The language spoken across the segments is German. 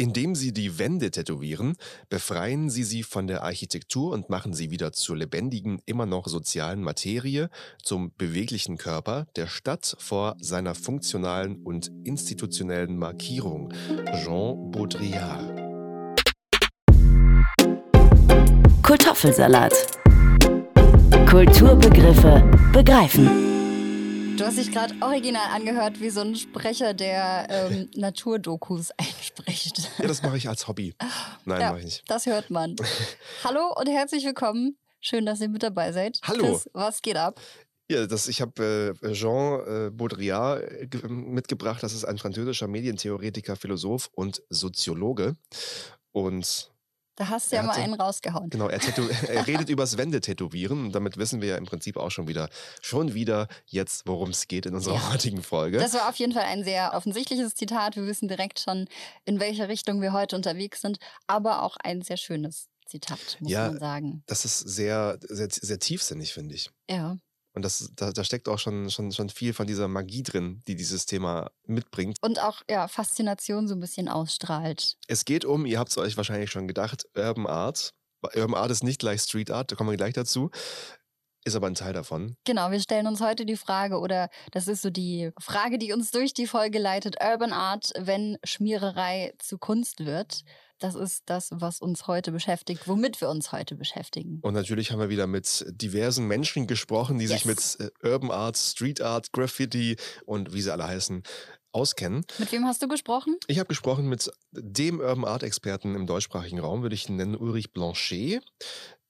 Indem sie die Wände tätowieren, befreien sie sie von der Architektur und machen sie wieder zur lebendigen, immer noch sozialen Materie, zum beweglichen Körper der Stadt vor seiner funktionalen und institutionellen Markierung. Jean Baudrillard. Kartoffelsalat. Kulturbegriffe begreifen. Du hast dich gerade original angehört, wie so ein Sprecher, der ähm, Naturdokus einspricht. Ja, das mache ich als Hobby. Nein, ja, mache ich nicht. Das hört man. Hallo und herzlich willkommen. Schön, dass ihr mit dabei seid. Hallo. Chris, was geht ab? Ja, das, ich habe äh, Jean äh, Baudrillard äh, mitgebracht. Das ist ein französischer Medientheoretiker, Philosoph und Soziologe. Und da hast du ja mal einen rausgehauen. Genau, er, er redet übers Wände-Tätowieren und damit wissen wir ja im Prinzip auch schon wieder, schon wieder jetzt, worum es geht in unserer ja. heutigen Folge. Das war auf jeden Fall ein sehr offensichtliches Zitat. Wir wissen direkt schon, in welche Richtung wir heute unterwegs sind, aber auch ein sehr schönes Zitat, muss ja, man sagen. Das ist sehr, sehr, sehr tiefsinnig, finde ich. Ja. Und das, da, da steckt auch schon, schon, schon viel von dieser Magie drin, die dieses Thema mitbringt. Und auch ja, Faszination so ein bisschen ausstrahlt. Es geht um, ihr habt es euch wahrscheinlich schon gedacht, Urban Art. Urban Art ist nicht gleich Street Art, da kommen wir gleich dazu. Ist aber ein Teil davon. Genau, wir stellen uns heute die Frage, oder das ist so die Frage, die uns durch die Folge leitet: Urban Art, wenn Schmiererei zu Kunst wird. Das ist das, was uns heute beschäftigt, womit wir uns heute beschäftigen. Und natürlich haben wir wieder mit diversen Menschen gesprochen, die yes. sich mit äh, Urban Art, Street Art, Graffiti und wie sie alle heißen, auskennen. Mit wem hast du gesprochen? Ich habe gesprochen mit dem Urban Art Experten im deutschsprachigen Raum, würde ich ihn nennen, Ulrich Blanchet.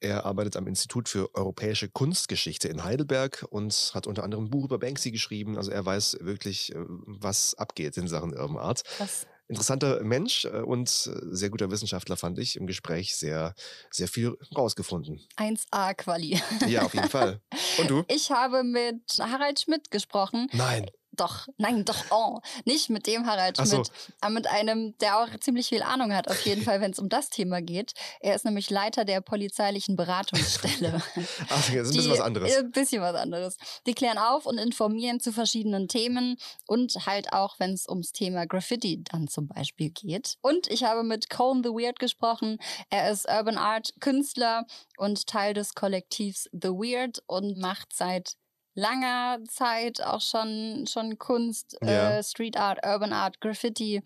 Er arbeitet am Institut für europäische Kunstgeschichte in Heidelberg und hat unter anderem ein Buch über Banksy geschrieben. Also er weiß wirklich, äh, was abgeht in Sachen Urban Art. Was interessanter Mensch äh, und sehr guter Wissenschaftler, fand ich im Gespräch sehr, sehr viel rausgefunden. 1A-Quali. Ja, auf jeden Fall. Und du? Ich habe mit Harald Schmidt gesprochen. Nein doch, nein, doch, oh, nicht mit dem Harald Schmidt, so. aber mit einem, der auch ziemlich viel Ahnung hat, auf jeden Fall, wenn es um das Thema geht. Er ist nämlich Leiter der polizeilichen Beratungsstelle. Ach, das ist ein bisschen was anderes. Ein bisschen was anderes. Die klären auf und informieren zu verschiedenen Themen und halt auch, wenn es ums Thema Graffiti dann zum Beispiel geht. Und ich habe mit Cone the Weird gesprochen. Er ist Urban Art Künstler und Teil des Kollektivs The Weird und macht seit langer Zeit auch schon, schon Kunst, ja. äh, Street Art, Urban Art, Graffiti.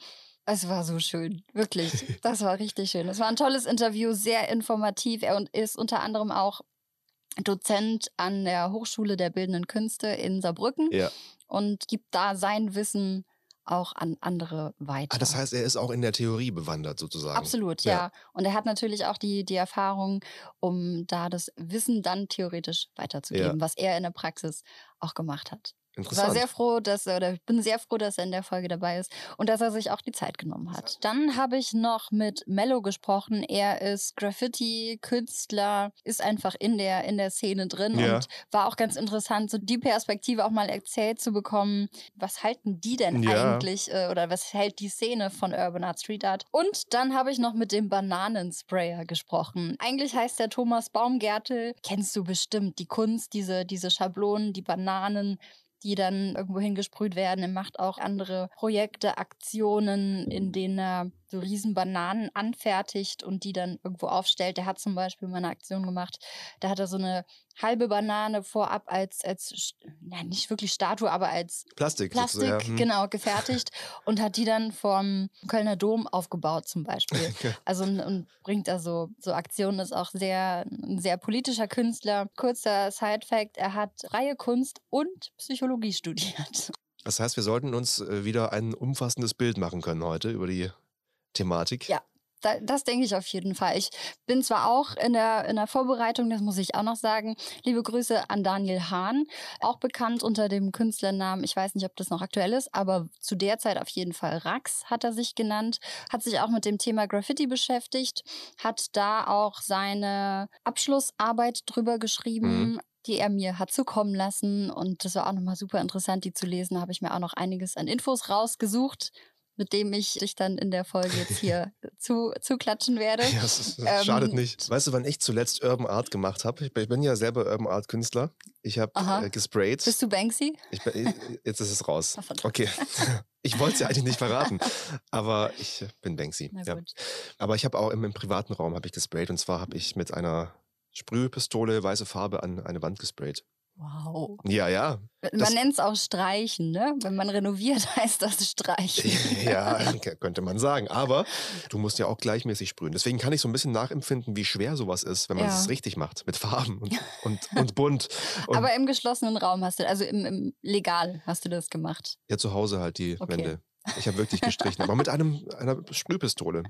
Es war so schön, wirklich. Das war richtig schön. Es war ein tolles Interview, sehr informativ. Er ist unter anderem auch Dozent an der Hochschule der Bildenden Künste in Saarbrücken ja. und gibt da sein Wissen auch an andere weiter. Ah, das heißt, er ist auch in der Theorie bewandert sozusagen. Absolut, ja. ja. Und er hat natürlich auch die, die Erfahrung, um da das Wissen dann theoretisch weiterzugeben, ja. was er in der Praxis auch gemacht hat. Ich war sehr froh, dass er, oder bin sehr froh, dass er in der Folge dabei ist und dass er sich auch die Zeit genommen hat. Dann habe ich noch mit Mello gesprochen. Er ist Graffiti-Künstler, ist einfach in der, in der Szene drin ja. und war auch ganz interessant, so die Perspektive auch mal erzählt zu bekommen. Was halten die denn ja. eigentlich äh, oder was hält die Szene von Urban Art Street Art? Und dann habe ich noch mit dem Bananensprayer gesprochen. Eigentlich heißt der Thomas Baumgärtel, kennst du bestimmt, die Kunst, diese, diese Schablonen, die Bananen die dann irgendwo hingesprüht werden. Er macht auch andere Projekte, Aktionen, in denen er so riesen Bananen anfertigt und die dann irgendwo aufstellt. Der hat zum Beispiel mal eine Aktion gemacht, da hat er so eine halbe Banane vorab als, als ja, nicht wirklich Statue, aber als Plastik, Plastik ja. hm. genau, gefertigt und hat die dann vom Kölner Dom aufgebaut zum Beispiel. Also und bringt da so, so Aktionen, ist auch sehr, ein sehr politischer Künstler. Kurzer Side-Fact, er hat Reihe Kunst und Psychologie studiert. Das heißt, wir sollten uns äh, wieder ein umfassendes Bild machen können heute über die Thematik. Ja, da, das denke ich auf jeden Fall. Ich bin zwar auch in der, in der Vorbereitung, das muss ich auch noch sagen. Liebe Grüße an Daniel Hahn, auch bekannt unter dem Künstlernamen, ich weiß nicht, ob das noch aktuell ist, aber zu der Zeit auf jeden Fall Rax hat er sich genannt, hat sich auch mit dem Thema Graffiti beschäftigt, hat da auch seine Abschlussarbeit drüber geschrieben. Mhm die er mir hat zukommen lassen. Und das war auch nochmal super interessant, die zu lesen. Da habe ich mir auch noch einiges an Infos rausgesucht mit dem ich dich dann in der Folge jetzt hier zu, zu klatschen werde. Ja, das, das ähm, schadet nicht. Weißt du, wann ich zuletzt Urban Art gemacht habe? Ich bin ja selber Urban Art Künstler. Ich habe äh, gesprayt. Bist du Banksy? Bin, jetzt ist es raus. okay. Ich wollte es ja eigentlich nicht verraten, aber ich bin Banksy. Ja. Aber ich habe auch im, im privaten Raum ich gesprayt und zwar habe ich mit einer Sprühpistole weiße Farbe an eine Wand gesprayt. Wow. Ja, ja. Man nennt es auch Streichen, ne? Wenn man renoviert, heißt das Streichen. ja, könnte man sagen. Aber du musst ja auch gleichmäßig sprühen. Deswegen kann ich so ein bisschen nachempfinden, wie schwer sowas ist, wenn man es richtig macht. Mit Farben und, und, und bunt. Und Aber im geschlossenen Raum hast du, also im, im legal hast du das gemacht. Ja, zu Hause halt die okay. Wände. Ich habe wirklich gestrichen, aber mit einem, einer Sprühpistole.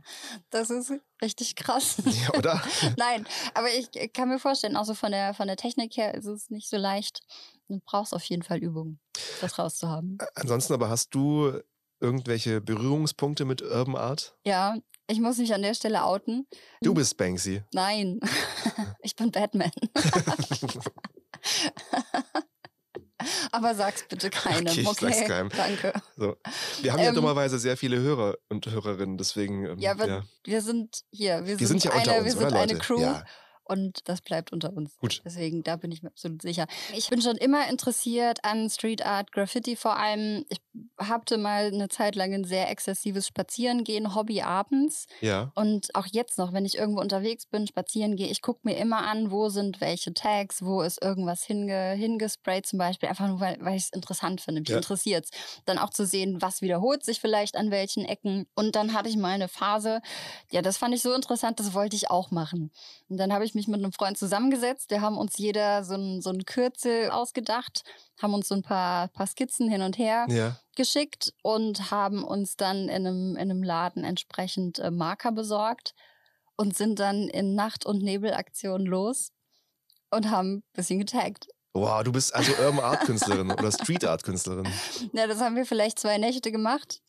Das ist richtig krass. Ja, oder? Nein, aber ich kann mir vorstellen, auch so von der, von der Technik her ist es nicht so leicht. Du brauchst auf jeden Fall Übung, das rauszuhaben. Ansonsten aber hast du irgendwelche Berührungspunkte mit Urban Art? Ja, ich muss mich an der Stelle outen. Du bist Banksy. Nein, ich bin Batman. Aber sag's bitte keinem. Okay, ich okay? sag's keinem. Danke. So. Wir haben ja ähm, dummerweise sehr viele Hörer und Hörerinnen, deswegen. Ähm, ja, wir, ja, wir, sind hier. Wir, wir sind, sind ja eine, uns, wir sind eine Crew. Ja und das bleibt unter uns. Gut. Deswegen, da bin ich mir absolut sicher. Ich bin schon immer interessiert an Street Art, Graffiti vor allem. Ich hatte mal eine Zeit lang ein sehr exzessives Spazierengehen, Hobby abends. Ja. Und auch jetzt noch, wenn ich irgendwo unterwegs bin, spazieren gehe, ich gucke mir immer an, wo sind welche Tags, wo ist irgendwas hinge, hingesprayt zum Beispiel, einfach nur, weil, weil ich es interessant finde. Mich ja. interessiert es. Dann auch zu sehen, was wiederholt sich vielleicht an welchen Ecken. Und dann hatte ich mal eine Phase, ja, das fand ich so interessant, das wollte ich auch machen. Und dann habe ich mich mit einem Freund zusammengesetzt. Wir haben uns jeder so ein, so ein Kürzel ausgedacht, haben uns so ein paar, paar Skizzen hin und her ja. geschickt und haben uns dann in einem, in einem Laden entsprechend äh, Marker besorgt und sind dann in Nacht- und Nebelaktionen los und haben ein bisschen getaggt. Wow, du bist also Urban Art Künstlerin oder Street Art Künstlerin. Ja, das haben wir vielleicht zwei Nächte gemacht.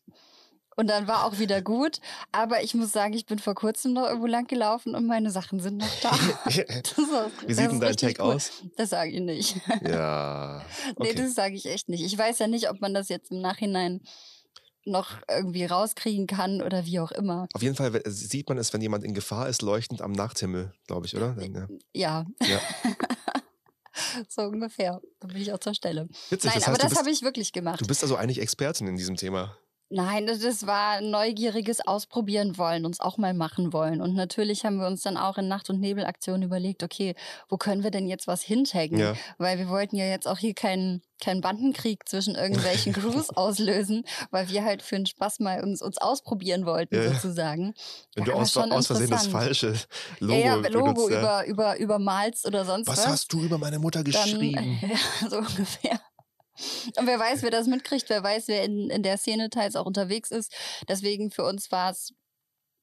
Und dann war auch wieder gut. Aber ich muss sagen, ich bin vor kurzem noch irgendwo lang gelaufen und meine Sachen sind noch da. Wie sieht denn dein Tag cool. aus? Das sage ich nicht. Ja. Okay. Nee, das sage ich echt nicht. Ich weiß ja nicht, ob man das jetzt im Nachhinein noch irgendwie rauskriegen kann oder wie auch immer. Auf jeden Fall sieht man es, wenn jemand in Gefahr ist, leuchtend am Nachthimmel, glaube ich, oder? Dann, ja. ja. ja. so ungefähr. Da bin ich auch zur Stelle. Witzig, Nein, das heißt, aber das habe ich wirklich gemacht. Du bist also eigentlich Expertin in diesem Thema. Nein, das war neugieriges Ausprobieren wollen, uns auch mal machen wollen. Und natürlich haben wir uns dann auch in Nacht- und Nebelaktionen überlegt, okay, wo können wir denn jetzt was hintaggen? Ja. Weil wir wollten ja jetzt auch hier keinen keinen Bandenkrieg zwischen irgendwelchen Crews auslösen, weil wir halt für den Spaß mal uns, uns ausprobieren wollten, ja. sozusagen. Wenn ja, du aus, aus Versehen das falsche Logo, ja, ja, Logo benutzt, über, über, übermalst oder sonst was. Was hast du über meine Mutter geschrieben? Dann, ja, so ungefähr. Und wer weiß, wer das mitkriegt, wer weiß, wer in, in der Szene teils auch unterwegs ist. Deswegen für uns war es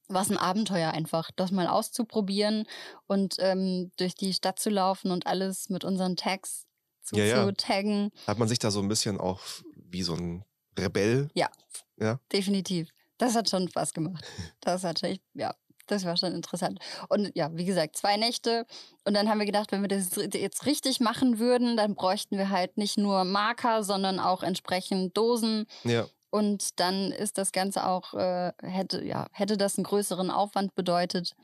war ein Abenteuer einfach, das mal auszuprobieren und ähm, durch die Stadt zu laufen und alles mit unseren Tags zu, ja, ja. zu taggen. Hat man sich da so ein bisschen auch wie so ein Rebell? Ja, ja, definitiv. Das hat schon Spaß gemacht. Das hat echt, ja, das war schon interessant. Und ja, wie gesagt, zwei Nächte. Und dann haben wir gedacht, wenn wir das jetzt richtig machen würden, dann bräuchten wir halt nicht nur Marker, sondern auch entsprechend Dosen. Ja. Und dann ist das Ganze auch, äh, hätte, ja, hätte das einen größeren Aufwand bedeutet.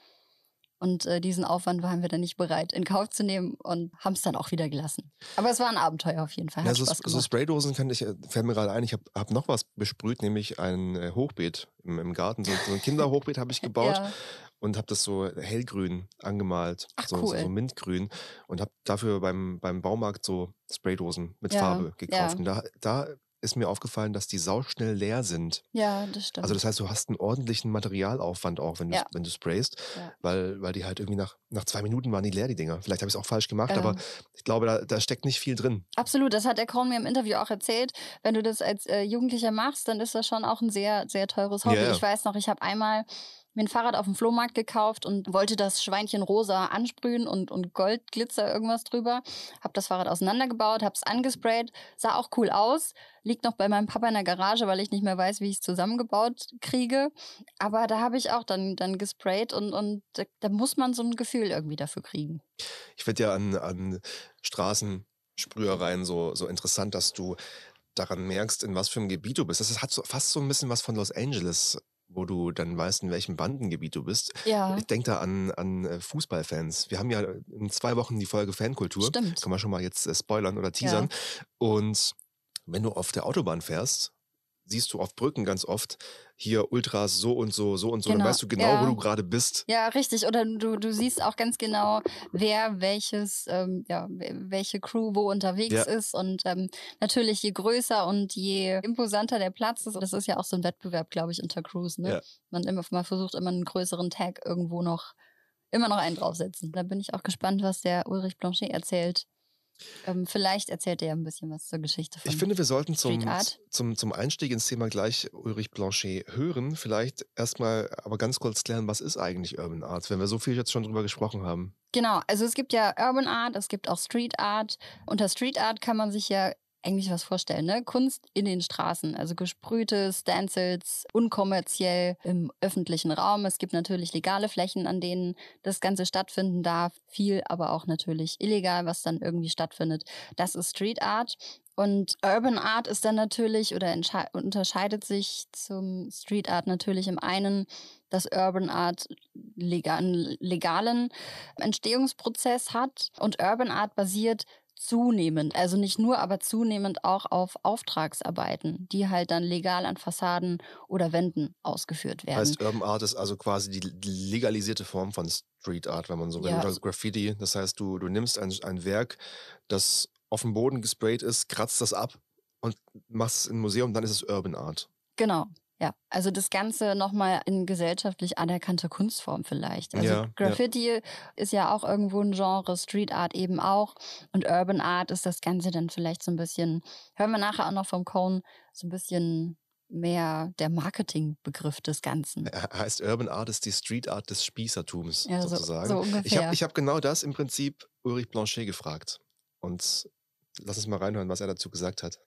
Und äh, diesen Aufwand waren wir dann nicht bereit in Kauf zu nehmen und haben es dann auch wieder gelassen. Aber es war ein Abenteuer auf jeden Fall. ja, so, so, Spraydosen kann ich, äh, fällt mir gerade ein, ich habe hab noch was besprüht, nämlich ein äh, Hochbeet im, im Garten. So, so ein Kinderhochbeet habe ich gebaut. ja. Und habe das so hellgrün angemalt, Ach, so, cool. so, mintgrün. Und habe dafür beim, beim Baumarkt so Spraydosen mit ja, Farbe gekauft. Ja. Und da, da ist mir aufgefallen, dass die sauschnell leer sind. Ja, das stimmt. Also das heißt, du hast einen ordentlichen Materialaufwand auch, wenn du, ja. wenn du sprayst, ja. weil, weil die halt irgendwie nach, nach zwei Minuten waren die leer, die Dinger. Vielleicht habe ich es auch falsch gemacht, ähm. aber ich glaube, da, da steckt nicht viel drin. Absolut, das hat der Korn mir im Interview auch erzählt. Wenn du das als äh, Jugendlicher machst, dann ist das schon auch ein sehr, sehr teures Hobby. Ja, ich weiß noch, ich habe einmal mir ein Fahrrad auf dem Flohmarkt gekauft und wollte das Schweinchen rosa ansprühen und, und Goldglitzer irgendwas drüber. Hab das Fahrrad auseinandergebaut, hab's angesprayt, sah auch cool aus. Liegt noch bei meinem Papa in der Garage, weil ich nicht mehr weiß, wie ich es zusammengebaut kriege. Aber da habe ich auch dann, dann gesprayt und, und da, da muss man so ein Gefühl irgendwie dafür kriegen. Ich finde ja an, an Straßensprühereien so, so interessant, dass du daran merkst, in was für einem Gebiet du bist. Das hat so, fast so ein bisschen was von Los Angeles wo du dann weißt, in welchem Bandengebiet du bist. Ja. Ich denke da an, an äh, Fußballfans. Wir haben ja in zwei Wochen die Folge Fankultur. Stimmt. Kann man schon mal jetzt äh, spoilern oder teasern. Ja. Und wenn du auf der Autobahn fährst, siehst du auf Brücken ganz oft hier Ultras so und so, so und so. Genau. Dann weißt du genau, ja. wo du gerade bist. Ja, richtig. Oder du, du siehst auch ganz genau, wer welches, ähm, ja, welche Crew wo unterwegs ja. ist. Und ähm, natürlich, je größer und je imposanter der Platz ist, das ist ja auch so ein Wettbewerb, glaube ich, unter Crews. Ne? Ja. Man, immer, man versucht immer einen größeren Tag irgendwo noch, immer noch einen draufsetzen. Da bin ich auch gespannt, was der Ulrich Blanchet erzählt ähm, vielleicht erzählt er ja ein bisschen was zur Geschichte von Ich finde, wir sollten zum, zum, zum Einstieg ins Thema gleich Ulrich Blanchet hören. Vielleicht erstmal aber ganz kurz klären, was ist eigentlich Urban Art, wenn wir so viel jetzt schon drüber gesprochen haben. Genau, also es gibt ja Urban Art, es gibt auch Street Art. Unter Street Art kann man sich ja eigentlich was vorstellen, ne? Kunst in den Straßen, also gesprühte Stencils, unkommerziell im öffentlichen Raum. Es gibt natürlich legale Flächen, an denen das Ganze stattfinden darf, viel aber auch natürlich illegal, was dann irgendwie stattfindet. Das ist Street Art. Und Urban Art ist dann natürlich oder unterscheidet sich zum Street Art natürlich im einen, dass Urban Art legal, legalen Entstehungsprozess hat und Urban Art basiert zunehmend, also nicht nur, aber zunehmend auch auf Auftragsarbeiten, die halt dann legal an Fassaden oder Wänden ausgeführt werden. Heißt Urban Art ist also quasi die legalisierte Form von Street Art, wenn man so will, ja. oder Graffiti. Das heißt, du, du nimmst ein, ein Werk, das auf dem Boden gesprayt ist, kratzt das ab und machst es im Museum, dann ist es Urban Art. Genau, ja, also das Ganze nochmal in gesellschaftlich anerkannte Kunstform vielleicht. Also ja, Graffiti ja. ist ja auch irgendwo ein Genre, Street Art eben auch. Und Urban Art ist das Ganze dann vielleicht so ein bisschen, hören wir nachher auch noch vom Cone, so ein bisschen mehr der Marketingbegriff des Ganzen. Heißt Urban Art ist die Street Art des Spießertums ja, sozusagen. So, so ungefähr. Ich habe ich hab genau das im Prinzip Ulrich Blanchet gefragt. Und lass uns mal reinhören, was er dazu gesagt hat.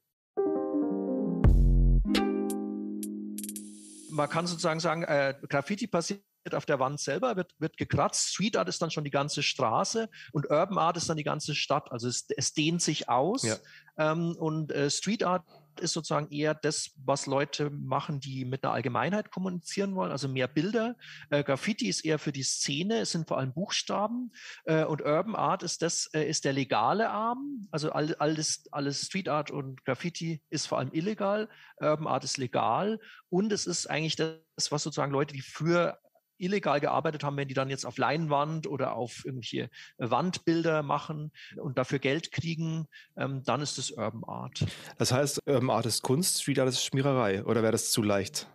Man kann sozusagen sagen, äh, Graffiti passiert auf der Wand selber, wird, wird gekratzt. Street Art ist dann schon die ganze Straße und Urban Art ist dann die ganze Stadt. Also es, es dehnt sich aus. Ja. Ähm, und äh, Street Art ist sozusagen eher das, was Leute machen, die mit der Allgemeinheit kommunizieren wollen, also mehr Bilder. Äh, Graffiti ist eher für die Szene, es sind vor allem Buchstaben. Äh, und Urban Art ist das, äh, ist der legale Arm. Also all, alles, alles Street Art und Graffiti ist vor allem illegal. Urban Art ist legal. Und es ist eigentlich das, was sozusagen Leute, die früher illegal gearbeitet haben, wenn die dann jetzt auf Leinwand oder auf irgendwelche Wandbilder machen und dafür Geld kriegen, ähm, dann ist es Urban Art. Das heißt, Urban Art ist Kunst, Street Art ist Schmiererei oder wäre das zu leicht?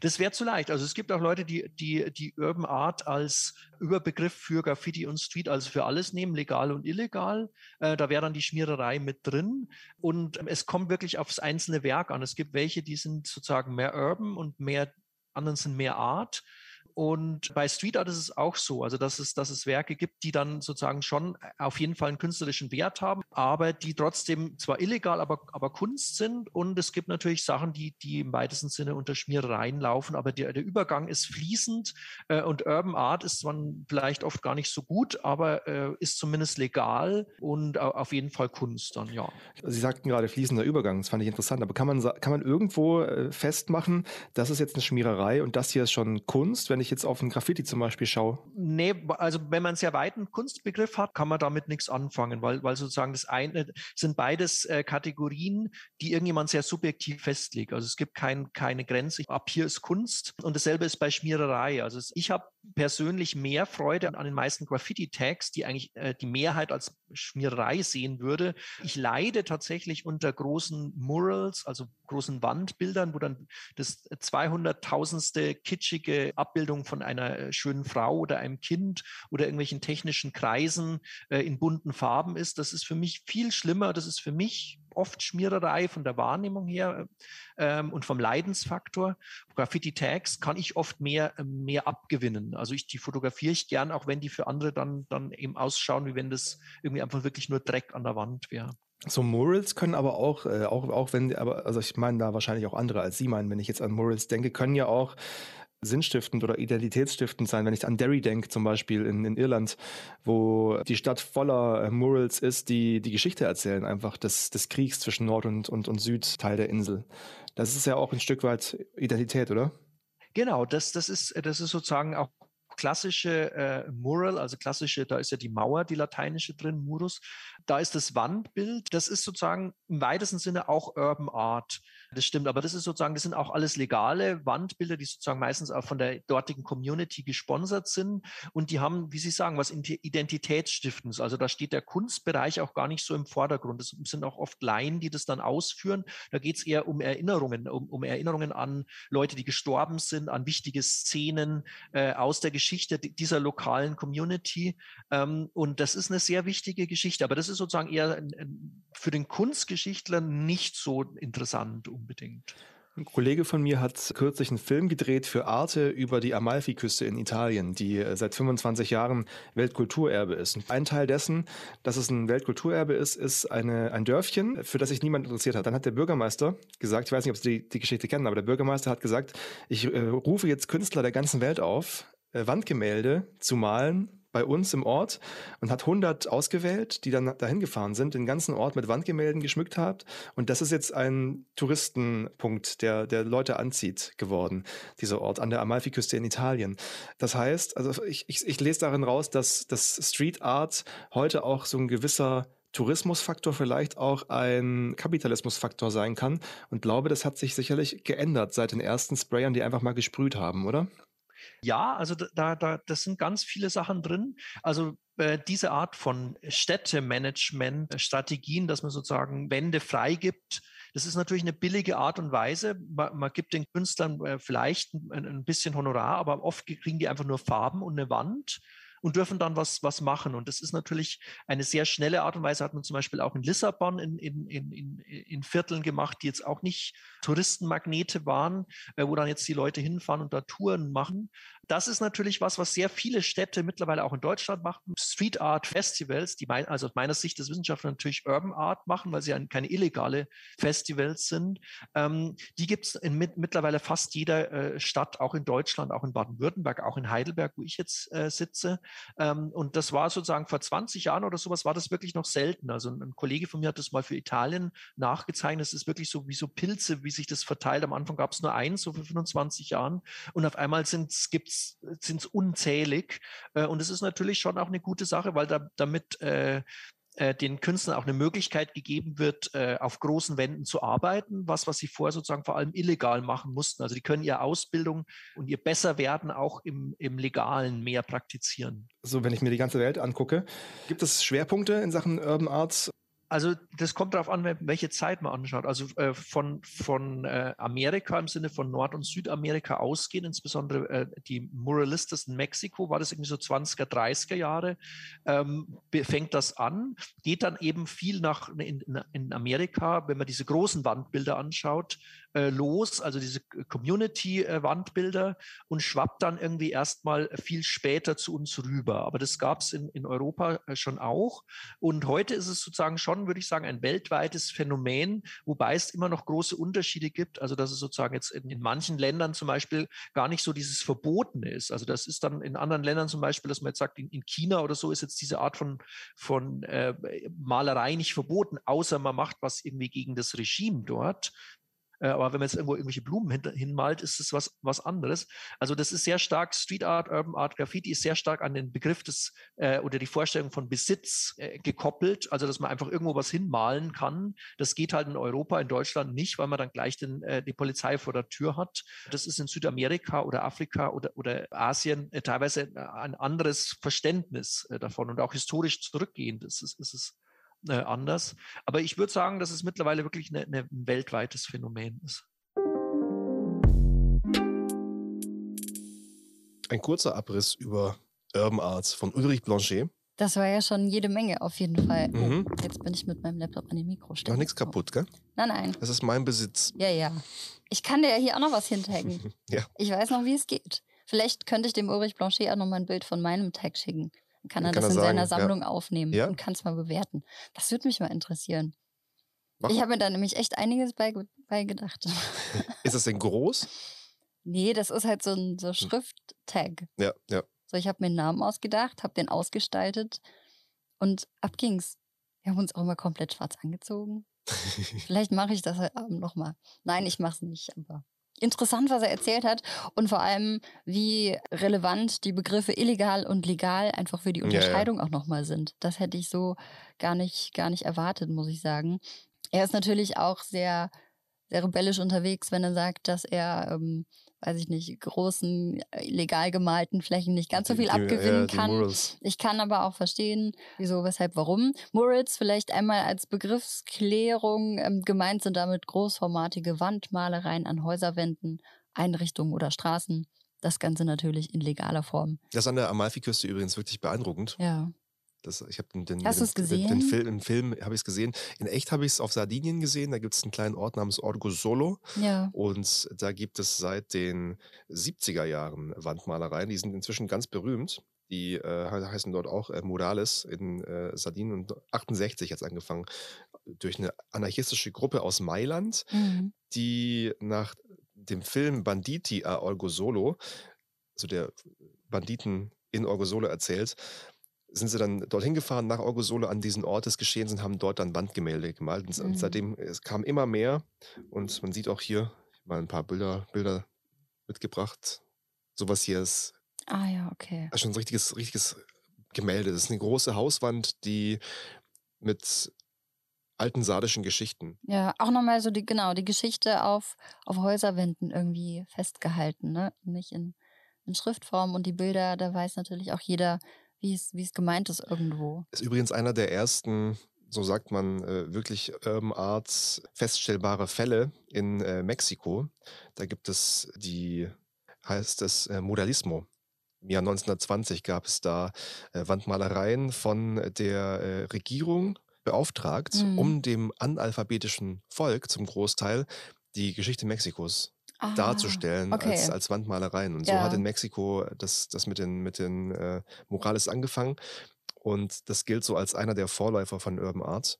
Das wäre zu leicht. Also es gibt auch Leute, die, die die Urban Art als Überbegriff für Graffiti und Street, also für alles nehmen, legal und illegal. Äh, da wäre dann die Schmiererei mit drin. Und es kommt wirklich aufs einzelne Werk an. Es gibt welche, die sind sozusagen mehr Urban und mehr, anderen sind mehr Art. Und bei Street Art ist es auch so, also dass es, dass es Werke gibt, die dann sozusagen schon auf jeden Fall einen künstlerischen Wert haben, aber die trotzdem zwar illegal, aber, aber Kunst sind. Und es gibt natürlich Sachen, die, die im weitesten Sinne unter Schmierereien laufen, aber der, der Übergang ist fließend äh, und Urban Art ist zwar vielleicht oft gar nicht so gut, aber äh, ist zumindest legal und auf jeden Fall Kunst dann, ja. Sie sagten gerade fließender Übergang, das fand ich interessant, aber kann man, kann man irgendwo äh, festmachen, das ist jetzt eine Schmiererei und das hier ist schon Kunst, wenn ich ich jetzt auf ein Graffiti zum Beispiel schaue? Nee, also wenn man einen sehr weiten Kunstbegriff hat, kann man damit nichts anfangen, weil, weil sozusagen das eine sind beides äh, Kategorien, die irgendjemand sehr subjektiv festlegt. Also es gibt kein, keine Grenze. Ab hier ist Kunst und dasselbe ist bei Schmiererei. Also ich habe persönlich mehr Freude an den meisten Graffiti-Tags, die eigentlich äh, die Mehrheit als Schmiererei sehen würde. Ich leide tatsächlich unter großen Murals, also großen Wandbildern, wo dann das 200.000ste kitschige Abbildung von einer äh, schönen Frau oder einem Kind oder irgendwelchen technischen Kreisen äh, in bunten Farben ist. Das ist für mich viel schlimmer. Das ist für mich oft Schmiererei von der Wahrnehmung her ähm, und vom Leidensfaktor. Graffiti-Tags kann ich oft mehr, ähm, mehr abgewinnen. Also ich, die fotografiere ich gern, auch wenn die für andere dann, dann eben ausschauen, wie wenn das irgendwie einfach wirklich nur Dreck an der Wand wäre. So Murals können aber auch, äh, auch, auch wenn, aber, also ich meine da wahrscheinlich auch andere als Sie meinen, wenn ich jetzt an Murals denke, können ja auch sinnstiftend oder identitätsstiftend sein. Wenn ich an Derry denke, zum Beispiel in, in Irland, wo die Stadt voller äh, Murals ist, die die Geschichte erzählen, einfach des, des Kriegs zwischen Nord- und, und, und Südteil der Insel. Das ist ja auch ein Stück weit Identität, oder? Genau, das, das, ist, das ist sozusagen auch klassische äh, Mural, also klassische, da ist ja die Mauer, die lateinische drin, Murus. Da ist das Wandbild, das ist sozusagen im weitesten Sinne auch Urban Art. Das stimmt, aber das ist sozusagen, das sind auch alles legale Wandbilder, die sozusagen meistens auch von der dortigen Community gesponsert sind und die haben, wie Sie sagen, was Identitätsstiftendes. Also da steht der Kunstbereich auch gar nicht so im Vordergrund. Das sind auch oft Laien, die das dann ausführen. Da geht es eher um Erinnerungen, um, um, Erinnerungen an Leute, die gestorben sind, an wichtige Szenen äh, aus der Geschichte dieser lokalen Community. Ähm, und das ist eine sehr wichtige Geschichte, aber das ist sozusagen eher für den Kunstgeschichtler nicht so interessant unbedingt. Ein Kollege von mir hat kürzlich einen Film gedreht für Arte über die Amalfiküste in Italien, die äh, seit 25 Jahren Weltkulturerbe ist. Ein Teil dessen, dass es ein Weltkulturerbe ist, ist eine, ein Dörfchen, für das sich niemand interessiert hat. Dann hat der Bürgermeister gesagt, ich weiß nicht, ob Sie die, die Geschichte kennen, aber der Bürgermeister hat gesagt, ich äh, rufe jetzt Künstler der ganzen Welt auf, äh, Wandgemälde zu malen bei uns im Ort und hat 100 ausgewählt, die dann dahin gefahren sind, den ganzen Ort mit Wandgemälden geschmückt hat. Und das ist jetzt ein Touristenpunkt, der, der Leute anzieht geworden, dieser Ort an der Amalfiküste in Italien. Das heißt, also ich, ich, ich lese darin raus, dass das Street Art heute auch so ein gewisser Tourismusfaktor vielleicht auch ein Kapitalismusfaktor sein kann und glaube, das hat sich sicherlich geändert seit den ersten Sprayern, die einfach mal gesprüht haben, oder? Ja, also da, da, das sind ganz viele Sachen drin. Also äh, diese Art von Städtemanagement-Strategien, dass man sozusagen Wände freigibt, das ist natürlich eine billige Art und Weise. Man, man gibt den Künstlern äh, vielleicht ein, ein, bisschen Honorar, aber oft kriegen die einfach nur Farben und eine Wand und dürfen dann was, was machen. Und das ist natürlich eine sehr schnelle Art und Weise, hat man zum Beispiel auch in Lissabon in, in, in, in Vierteln gemacht, die jetzt auch nicht Touristenmagnete waren, äh, wo dann jetzt die Leute hinfahren und da Touren machen. Das ist natürlich was, was sehr viele Städte mittlerweile auch in Deutschland machen. Street Art Festivals, die mein, also aus meiner Sicht des Wissenschaftlers natürlich Urban Art machen, weil sie ja keine illegale Festivals sind. Ähm, die gibt es in mit, mittlerweile fast jeder äh, Stadt, auch in Deutschland, auch in Baden-Württemberg, auch in Heidelberg, wo ich jetzt äh, sitze. Ähm, und das war sozusagen vor 20 Jahren oder sowas, war das wirklich noch selten. Also ein, ein Kollege von mir hat das mal für Italien nachgezeichnet. Das ist wirklich so wie so Pilze, wie sich das verteilt. Am Anfang gab es nur eins, so für 25 Jahren. Und auf einmal sind es unzählig. Äh, und es ist natürlich schon auch eine gute Sache, weil da, damit äh, äh, den Künstlern auch eine Möglichkeit gegeben wird, äh, auf großen Wänden zu arbeiten, was, was sie vorher sozusagen vor allem illegal machen mussten. Also die können ihre Ausbildung und ihr Besserwerden auch im, im Legalen mehr praktizieren. So, wenn ich mir die ganze Welt angucke, gibt es Schwerpunkte in Sachen Urban Arts? Also das kommt darauf an, welche Zeit man anschaut. Also äh, von, von äh, Amerika im Sinne von Nord- und Südamerika ausgehen, insbesondere äh, die Muralistas in Mexiko, war das irgendwie so 20er, 30er Jahre, ähm, fängt das an, geht dann eben viel nach in, in Amerika, wenn man diese großen Wandbilder anschaut, äh, los, also diese Community-Wandbilder und schwappt dann irgendwie erstmal viel später zu uns rüber. Aber das gab es in, in Europa äh, schon auch. Und heute ist es sozusagen schon, würde ich sagen, ein weltweites Phänomen, wobei es immer noch große Unterschiede gibt. Also dass es sozusagen jetzt in, in manchen Ländern zum Beispiel gar nicht so dieses Verbotene ist. Also das ist dann in anderen Ländern zum Beispiel, dass man jetzt sagt, in, in China oder so ist jetzt diese Art von, von äh, Malerei nicht verboten, außer man macht was irgendwie gegen das Regime dort. Äh, aber wenn man jetzt irgendwo irgendwelche Blumen hin, hinmalt, ist es was, was anderes. Also das ist sehr stark, Street Art, Urban Art, Graffiti ist sehr stark an den Begriff des äh, oder die Vorstellung von Besitz äh, gekoppelt. Also dass man einfach irgendwo was hinmalen kann. Das geht halt in Europa, in Deutschland nicht, weil man dann gleich den, äh, die Polizei vor der Tür hat. Das ist in Südamerika oder Afrika oder, oder Asien äh, teilweise ein anderes Verständnis äh, davon und auch historisch zurückgehend ist es, ist es äh, anders. Aber ich würde sagen, dass es mittlerweile wirklich eine, eine, ein weltweites Phänomen ist. Ein kurzer Abriss über Urban Arts von Ulrich Blanchet. Das war ja schon jede Menge auf jeden Fall. Oh, mhm. Oh, jetzt bin ich mit meinem Laptop an dem Mikro stehen. Noch nichts kaputt, gell? Nein, nein. Das ist mein Besitz. Ja, ja. Ich kann dir ja hier auch noch was hintaggen. ja. Ich weiß noch, wie es geht. Vielleicht könnte ich dem Ulrich Blanchet auch noch mal ein Bild von meinem Tag schicken kann er kann das er in sagen, seiner Sammlung ja. aufnehmen ja? und kann es mal bewerten. Das würde mich mal interessieren. Mach ich habe mir da nämlich echt einiges bei, bei gedacht. ist das denn groß? Nee, das ist halt so ein so hm. Schrifttag. Ja, ja. So, ich habe mir einen Namen ausgedacht, habe den ausgestaltet und ab ging's. Wir haben uns auch immer komplett schwarz angezogen. Vielleicht mache ich das heute Abend nochmal. Nein, ich mache es nicht, aber interessant, was er erzählt hat und vor allem, wie relevant die Begriffe illegal und legal einfach für die Unterscheidung ja, ja. auch nochmal sind. Das hätte ich so gar nicht, gar nicht erwartet, muss ich sagen. Er ist natürlich auch sehr, sehr rebellisch unterwegs, wenn er sagt, dass er ähm, weiß ich nicht, großen, äh, legal gemalten Flächen nicht ganz so viel die, abgewinnen ja, kann. Ich kann aber auch verstehen, wieso, weshalb, warum. Murals vielleicht einmal als Begriffsklärung ähm, gemeint sind damit großformatige Wandmalereien an Häuserwänden, Einrichtungen oder Straßen. Das Ganze natürlich in legaler Form. Das an der Amalfiküste übrigens wirklich beeindruckend. Ja. Das, ich den, den, Hast du es gesehen? Den, den, Film, Im Film habe ich es gesehen. In echt habe ich es auf Sardinien gesehen. Da gibt es einen kleinen Ort namens Orgo Solo. Ja. Und da gibt es seit den 70er Jahren Wandmalereien. Die sind inzwischen ganz berühmt. Die äh, heißen dort auch äh, Murales in äh, Sardinien und 68 hat es angefangen durch eine anarchistische Gruppe aus Mailand, mhm. die nach dem Film Banditi a Orgo Solo, also der Banditen in Orgo Solo erzählt, sind sie dann dorthin gefahren, nach Orgosolo an diesen Ort des Geschehens und haben dort dann Wandgemälde gemalt. Und, mhm. seitdem, es kam immer mehr und man sieht auch hier mal ein paar Bilder, Bilder mitgebracht. Sowas hier ist ah, ja, okay. schon ein richtiges, richtiges Gemälde. Das ist eine große Hauswand, die mit alten sardischen Geschichten. Ja, auch nochmal so die, genau, die Geschichte auf, auf Häuserwänden irgendwie festgehalten, ne? Nicht in, in Schriftform und die Bilder, da weiß natürlich auch jeder, wie es, wie es gemeint ist irgendwo. Ist übrigens einer der ersten, so sagt man, äh, wirklich Urban Arts feststellbare Fälle in äh, Mexiko. Da gibt es die, heißt es äh, Modalismo. Im Jahr 1920 gab es da Wandmalereien von der Regierung beauftragt, mhm. um dem analphabetischen Volk zum Großteil die Geschichte Mexikos ah, darzustellen okay. als, als Wandmalereien. Und so hat in Mexiko das, das mit den, mit den äh, Morales angefangen. Und das gilt so als einer der Vorläufer von Urban Art.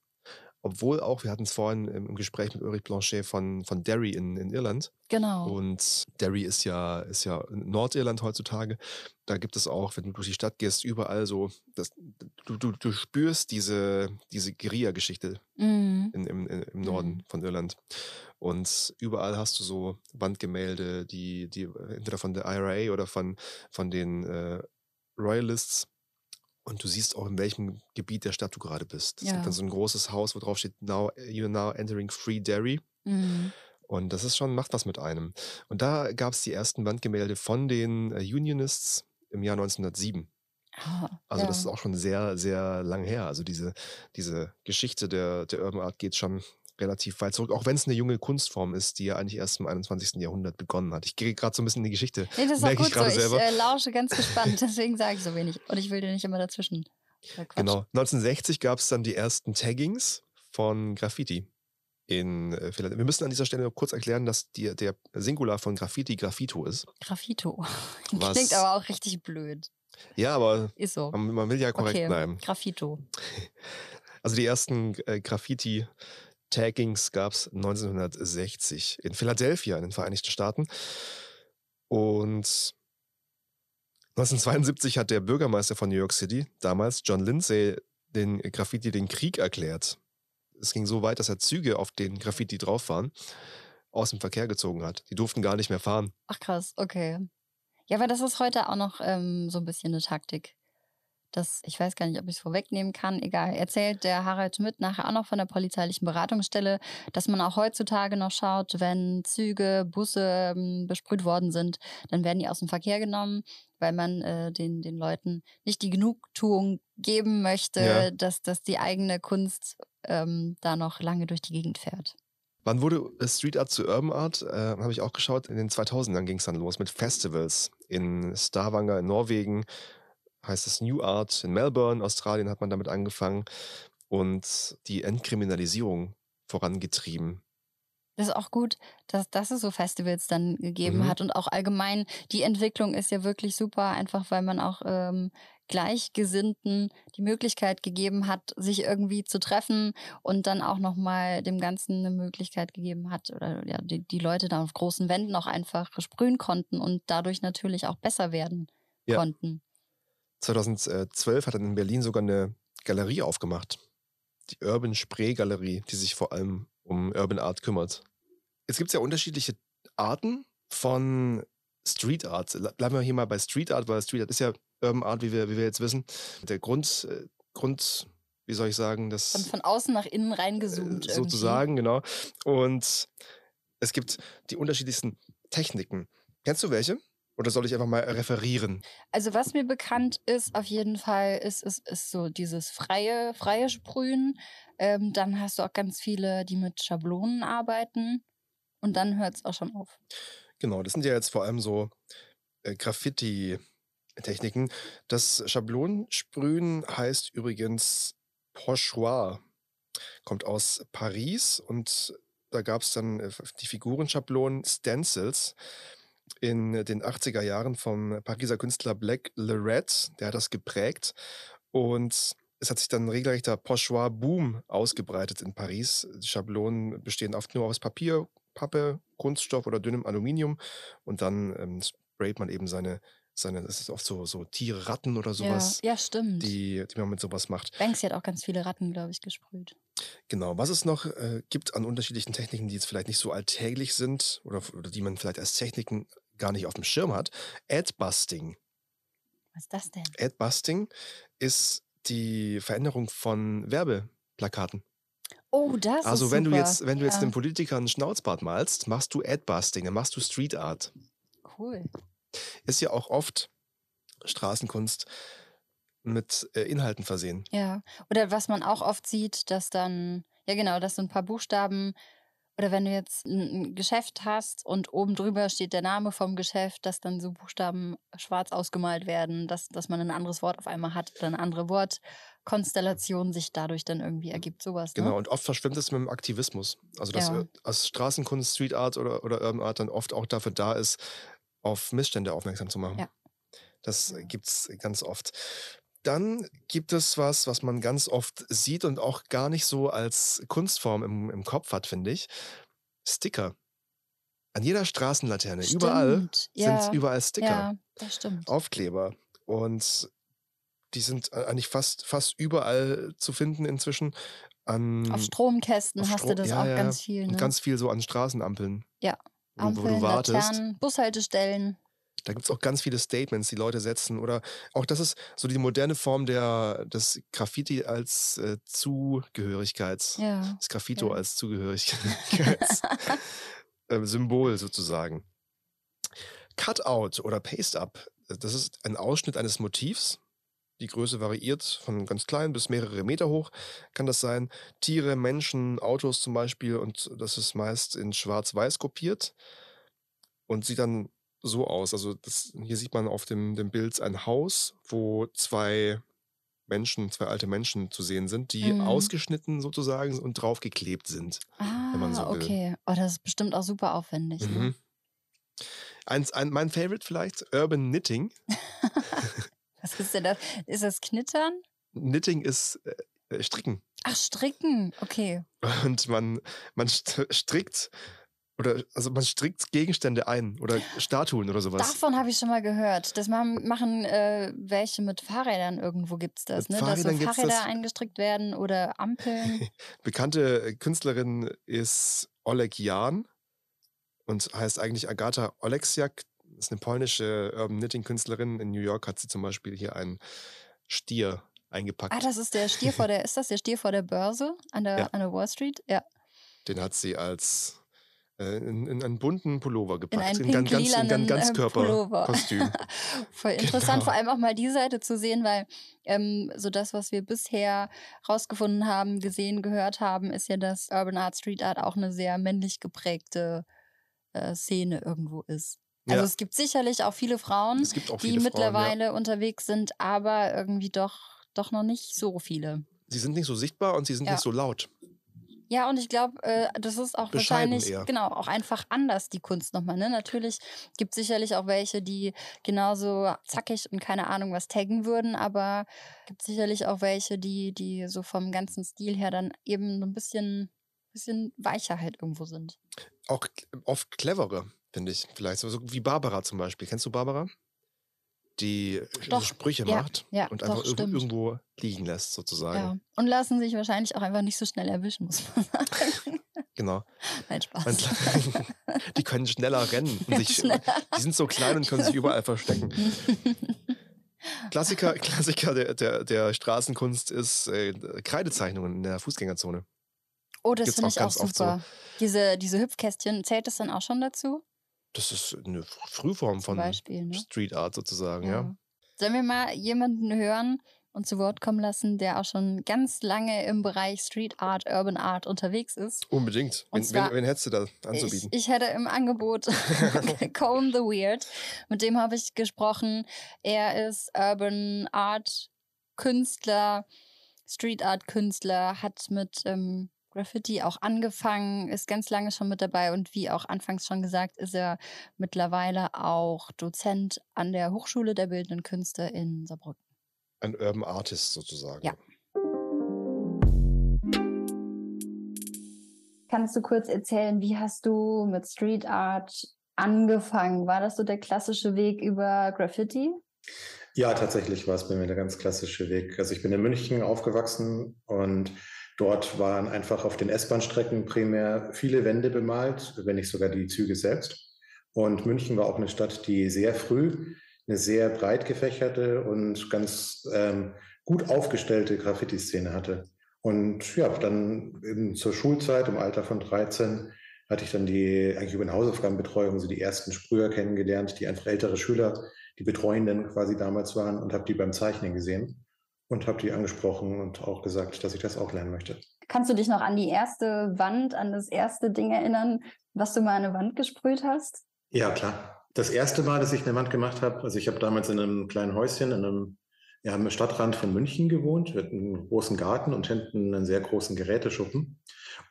Obwohl auch, wir hatten es vorhin im, Gespräch mit Ulrich Blanchet von, von Derry in, in Irland. Genau. Und Derry ist ja, ist ja Nordirland heutzutage. Da gibt es auch, wenn du durch die Stadt gehst, überall so, das, du, du, du spürst diese, diese Guerilla-Geschichte mhm. im, im Norden mhm. von Irland. Und überall hast du so Wandgemälde, die, die entweder von der IRA oder von, von den äh, Royalists und du siehst auch, in welchem Gebiet der Stadt du gerade bist. Es ja. gibt dann so ein großes Haus, wo drauf steht, now, you're now entering Free Derry. Mhm. Und das ist schon, macht was mit einem. Und da gab es die ersten Wandgemälde von den äh, Unionists im Jahr 1907. Ah, also ja. das ist auch schon sehr, sehr lang her. Also diese, diese Geschichte der, der Urban Art geht schon relativ weit zurück, auch wenn es eine junge Kunstform ist, die ja eigentlich erst im 21. Jahrhundert begonnen hat. Ich gehe gerade so ein bisschen in die Geschichte. Nee, das ist auch gut ich so. Selber. Ich äh, lausche ganz gespannt, deswegen sage ich so wenig. Und ich will dir nicht immer dazwischen. Genau. 1960 gab es dann die ersten Taggings von Graffiti in äh, Philadelphia. Wir müssen an dieser Stelle noch kurz erklären, dass die, der Singular von Graffiti Graffito ist. Graffito. Klingt aber auch richtig blöd. Ja, aber ist so. man, man will ja korrekt okay. bleiben. Graffito. Also die ersten äh, Graffiti Taggings gab es 1960 in Philadelphia in den Vereinigten Staaten. Und 1972 hat der Bürgermeister von New York City, damals John Lindsay, den Graffiti den Krieg erklärt. Es ging so weit, dass er Züge, auf denen Graffiti drauf waren, aus dem Verkehr gezogen hat. Die durften gar nicht mehr fahren. Ach krass, okay. Ja, aber das ist heute auch noch ähm, so ein bisschen eine Taktik das, ich weiß gar nicht, ob ich es vorwegnehmen kann, egal, erzählt der Harald Schmidt nachher auch noch von der polizeilichen Beratungsstelle, dass man auch heutzutage noch schaut, wenn Züge, Busse ähm, besprüht worden sind, dann werden die aus dem Verkehr genommen, weil man äh, den, den Leuten nicht die Genugtuung geben möchte, ja. dass, dass die eigene Kunst ähm, da noch lange durch die Gegend fährt. Wann wurde Street Art zu Urban Art? Äh, Habe ich auch geschaut. In den 2000ern ging es dann los mit Festivals in Stavanger in Norwegen, heißt es New Art in Melbourne, Australien hat man damit angefangen und die Entkriminalisierung vorangetrieben. Das ist auch gut, dass, dass es so Festivals dann gegeben mhm. hat und auch allgemein die Entwicklung ist ja wirklich super, einfach weil man auch ähm, Gleichgesinnten die Möglichkeit gegeben hat, sich irgendwie zu treffen und dann auch nochmal dem Ganzen eine Möglichkeit gegeben hat oder ja, die, die Leute da auf großen Wänden auch einfach sprühen konnten und dadurch natürlich auch besser werden ja. konnten. 2012 hat er in Berlin sogar eine Galerie aufgemacht. Die Urban Spree Galerie, die sich vor allem um Urban Art kümmert. Es gibt ja unterschiedliche Arten von Street Art. Bleiben wir hier mal bei Street Art, weil Street Art ist ja Urban Art, wie wir, wie wir jetzt wissen. Der Grund, äh, Grund, wie soll ich sagen, das. Von, von außen nach innen reingezoomt. Äh, sozusagen, genau. Und es gibt die unterschiedlichsten Techniken. Kennst du welche? Oder soll ich einfach mal referieren? Also was mir bekannt ist, auf jeden Fall, ist, ist, ist so dieses freie, freie Sprühen. Ähm, dann hast du auch ganz viele, die mit Schablonen arbeiten. Und dann hört es auch schon auf. Genau, das sind ja jetzt vor allem so äh, Graffiti-Techniken. Das Schablonensprühen heißt übrigens Pochoir. Kommt aus Paris und da gab es dann äh, die Figurenschablonen Stencils in den 80er Jahren vom Pariser Künstler Black Lorette. Der hat das geprägt und es hat sich dann ein regelrechter Pochoir-Boom ausgebreitet in Paris. Die Schablonen bestehen oft nur aus Papier, Pappe, Kunststoff oder dünnem Aluminium und dann ähm, sprayt man eben seine, seine, das ist oft so, so Tiere, Ratten oder sowas. Ja, ja stimmt. Die, die man mit sowas macht. Banksy hat auch ganz viele Ratten, glaube ich, gesprüht. Genau, was es noch äh, gibt an unterschiedlichen Techniken, die jetzt vielleicht nicht so alltäglich sind oder, oder die man vielleicht als Techniken gar nicht auf dem Schirm hat. Adbusting. Was ist das denn? Adbusting ist die Veränderung von Werbeplakaten. Oh, das Also ist wenn du super. jetzt, wenn du jetzt Ja. den Politikern einen Schnauzbart malst, machst du Adbusting, dann machst du Street Art. Cool. Ist ja auch oft Straßenkunst mit äh, Inhalten versehen. Ja. Oder was man auch oft sieht, dass dann, ja genau, dass so ein paar Buchstaben, oder wenn du jetzt ein, Geschäft hast und oben drüber steht der Name vom Geschäft, dass dann so Buchstaben schwarz ausgemalt werden, dass, dass man ein anderes Wort auf einmal hat oder eine andere Wortkonstellation sich dadurch dann irgendwie ergibt. Sowas. Ne? Genau, und oft verschwimmt es mit dem Aktivismus. Also dass Ja. äh, als Straßenkunst, Street Art oder, oder Urban Art dann oft auch dafür da ist, auf Missstände aufmerksam zu machen. Ja. Das gibt es ganz oft. Dann gibt es was, was man ganz oft sieht und auch gar nicht so als Kunstform im, im Kopf hat, finde ich. Sticker. An jeder Straßenlaterne, überall Stimmt, ja. sind überall Sticker. Ja, das stimmt. Aufkleber. Und die sind äh, eigentlich fast, fast überall zu finden inzwischen. An, Auf Stromkästen auf hast Stro- du das ja, auch ganz viel. Ne? Und ganz viel so an Straßenampeln. Ja, Wo, du- wo Ampeln, du wartest. Laternen, Bushaltestellen. Da gibt es auch ganz viele Statements, die Leute setzen. Oder auch das ist so die moderne Form der, des Graffiti als äh, Zugehörigkeits. Ja. Das Graffito Ja. als Zugehörigkeitssymbol äh, Symbol sozusagen. Cutout oder Paste-Up, das ist ein Ausschnitt eines Motivs. Die Größe variiert von ganz klein bis mehrere Meter hoch. Kann das sein? Tiere, Menschen, Autos zum Beispiel. Und das ist meist in Schwarz-Weiß kopiert und sieht dann so aus. Also das, hier sieht man auf dem, dem Bild ein Haus, wo zwei Menschen, zwei alte Menschen zu sehen sind, die Mhm. ausgeschnitten sozusagen und draufgeklebt sind. Ah, man so will. okay. Oh, das ist bestimmt auch super aufwendig. Ne? Mhm. Eins, ein, mein Favorite vielleicht, Urban Knitting. Was ist denn das? Ist das Knittern? Knitting ist äh, äh, Stricken. Ach, Stricken. Okay. Und man, man st- strickt oder also man strickt Gegenstände ein oder Statuen oder sowas. Davon habe ich schon mal gehört. Das machen, machen äh, welche mit Fahrrädern irgendwo gibt es das, Mit ne? Dass so Fahrrädern Fahrräder das. eingestrickt werden oder Ampeln. Bekannte äh, Künstlerin ist Oleg Jan und heißt eigentlich Agata Oleksiak. Ist eine polnische Urban Knitting Künstlerin. In New York hat sie zum Beispiel hier einen Stier eingepackt. ah, das ist der Stier vor der, ist das der Stier vor der Börse an der, Ja. an der Wall Street? Ja. Den hat sie als in, in einen bunten Pullover gepackt. in, gan- ganz, in pink-lilanen, gan- äh, Pullover. Ganzkörperkostüm. Voll interessant, Genau. vor allem auch mal die Seite zu sehen, weil ähm, so das, was wir bisher rausgefunden haben, gesehen, gehört haben, ist ja, dass Urban Art, Street Art auch eine sehr männlich geprägte äh, Szene irgendwo ist. Also Ja. es gibt sicherlich auch viele Frauen, auch die viele mittlerweile Frauen, unterwegs sind, aber irgendwie doch, doch noch nicht so viele. ja. Sie sind nicht so sichtbar und sie sind Ja. nicht so laut. Ja, und ich glaube, äh, das ist auch Bescheiden wahrscheinlich, eher. genau, auch einfach anders, die Kunst nochmal. Ne? Natürlich gibt es sicherlich auch welche, die genauso zackig und keine Ahnung was taggen würden, aber gibt sicherlich auch welche, die, die so vom ganzen Stil her dann eben so ein bisschen, bisschen weicher halt irgendwo sind. Auch oft clevere, finde ich. Vielleicht so wie Barbara zum Beispiel. Kennst du Barbara? Die äh, Doch, Sprüche ja, macht ja, und doch, einfach stimmt. irgendwo liegen lässt, sozusagen. Ja. Und lassen sich wahrscheinlich auch einfach nicht so schnell erwischen, muss man sagen. Genau. Nein, Spaß. die können schneller rennen. Und sich, die sind so klein und können sich überall verstecken. Klassiker, Klassiker der, der, der Straßenkunst ist äh, Kreidezeichnungen in der Fußgängerzone. Oh, das finde ich auch super. So. Diese, diese Hüpfkästchen, zählt das dann auch schon dazu? Das ist eine Frühform von Beispiel, ne? Street Art sozusagen, ja. ja. Sollen wir mal jemanden hören und zu Wort kommen lassen, der auch schon ganz lange im Bereich Street Art, Urban Art unterwegs ist? Unbedingt. Wen, zwar, wen, wen, hättest du da anzubieten? Ich, ich hätte im Angebot Cone the Weird. Mit dem habe ich gesprochen. Er ist Urban Art Künstler, Street Art Künstler, hat mit ähm, Graffiti auch angefangen, ist ganz lange schon mit dabei und wie auch anfangs schon gesagt, ist er mittlerweile auch Dozent an der Hochschule der Bildenden Künste in Saarbrücken. Ein Urban Artist sozusagen. Ja. Kannst du kurz erzählen, wie hast du mit Street Art angefangen? War das so der klassische Weg über Graffiti? Ja, tatsächlich war es bei mir der ganz klassische Weg. Also ich bin in München aufgewachsen und Dort waren einfach auf den S-Bahn-Strecken primär viele Wände bemalt, wenn nicht sogar die Züge selbst. Und München war auch eine Stadt, die sehr früh eine sehr breit gefächerte und ganz ähm, gut aufgestellte Graffiti-Szene hatte. Und ja, dann eben zur Schulzeit im Alter von 13 hatte ich dann die, eigentlich über eine Hausaufgabenbetreuung, so die ersten Sprüher kennengelernt, die einfach ältere Schüler, die Betreuenden quasi damals waren und habe die beim Zeichnen gesehen und habe die angesprochen und auch gesagt, dass ich das auch lernen möchte. Kannst du dich noch an die erste Wand, an das erste Ding erinnern, was du mal an eine Wand gesprüht hast? Ja, klar. Das erste Mal, dass ich eine Wand gemacht habe, also ich habe damals in einem kleinen Häuschen in einem ja, am Stadtrand von München gewohnt, mit einem großen Garten und hinten einen sehr großen Geräteschuppen.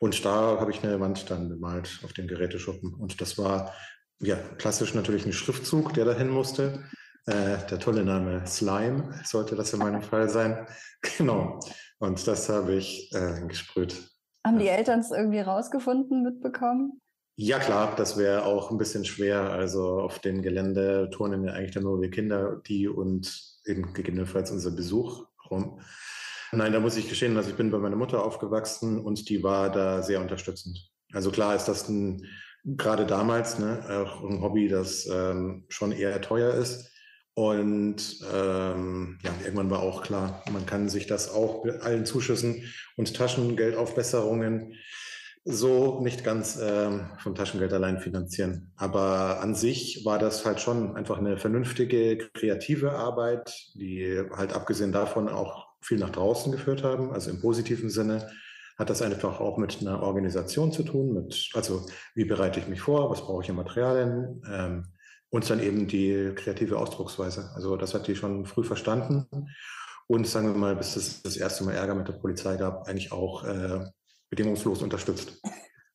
Und da habe ich eine Wand dann bemalt auf dem Geräteschuppen. Und das war ja klassisch natürlich ein Schriftzug, der dahin musste. Äh, der tolle Name Slime sollte das in meinem Fall sein. Genau. Und das habe ich äh, gesprüht. Haben die Eltern es irgendwie rausgefunden, mitbekommen? Ja, klar, das wäre auch ein bisschen schwer. Also auf dem Gelände turnen ja eigentlich dann nur wir Kinder, die und eben gegebenenfalls unser Besuch rum. Nein, da muss ich gestehen, also ich bin bei meiner Mutter aufgewachsen und die war da sehr unterstützend. Also klar ist das ein, gerade damals ne, auch ein Hobby, das ähm, schon eher teuer ist. Und ähm, ja, irgendwann war auch klar, man kann sich das auch mit allen Zuschüssen und Taschengeldaufbesserungen so nicht ganz ähm, vom Taschengeld allein finanzieren. Aber an sich war das halt schon einfach eine vernünftige, kreative Arbeit, die halt abgesehen davon auch viel nach draußen geführt haben. Also im positiven Sinne hat das einfach auch mit einer Organisation zu tun, mit, also wie bereite ich mich vor, was brauche ich an Materialien, ähm, und dann eben die kreative Ausdrucksweise. Also das hat die schon früh verstanden. Und sagen wir mal, bis es das erste Mal Ärger mit der Polizei gab, eigentlich auch äh, bedingungslos unterstützt.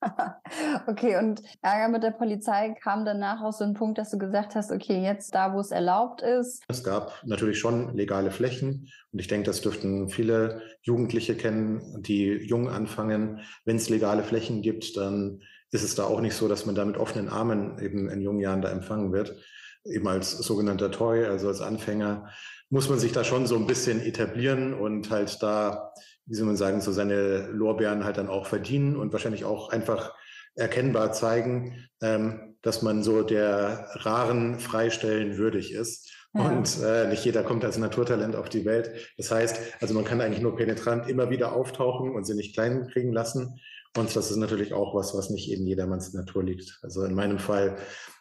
okay, und Ärger mit der Polizei kam danach aus so einem Punkt, dass du gesagt hast, okay, jetzt da, wo es erlaubt ist. Es gab natürlich schon legale Flächen und ich denke, das dürften viele Jugendliche kennen, die jung anfangen. Wenn es legale Flächen gibt, dann ist es da auch nicht so, dass man da mit offenen Armen eben in jungen Jahren da empfangen wird. Eben als sogenannter Toy, also als Anfänger, muss man sich da schon so ein bisschen etablieren und halt da, wie soll man sagen, so seine Lorbeeren halt dann auch verdienen und wahrscheinlich auch einfach erkennbar zeigen, ähm, dass man so der raren Freistellen würdig ist. Ja. Und äh, nicht jeder kommt als Naturtalent auf die Welt. Das heißt, also man kann eigentlich nur penetrant immer wieder auftauchen und sie nicht klein kriegen lassen. Und das ist natürlich auch was, was nicht in jedermanns Natur liegt. Also in meinem Fall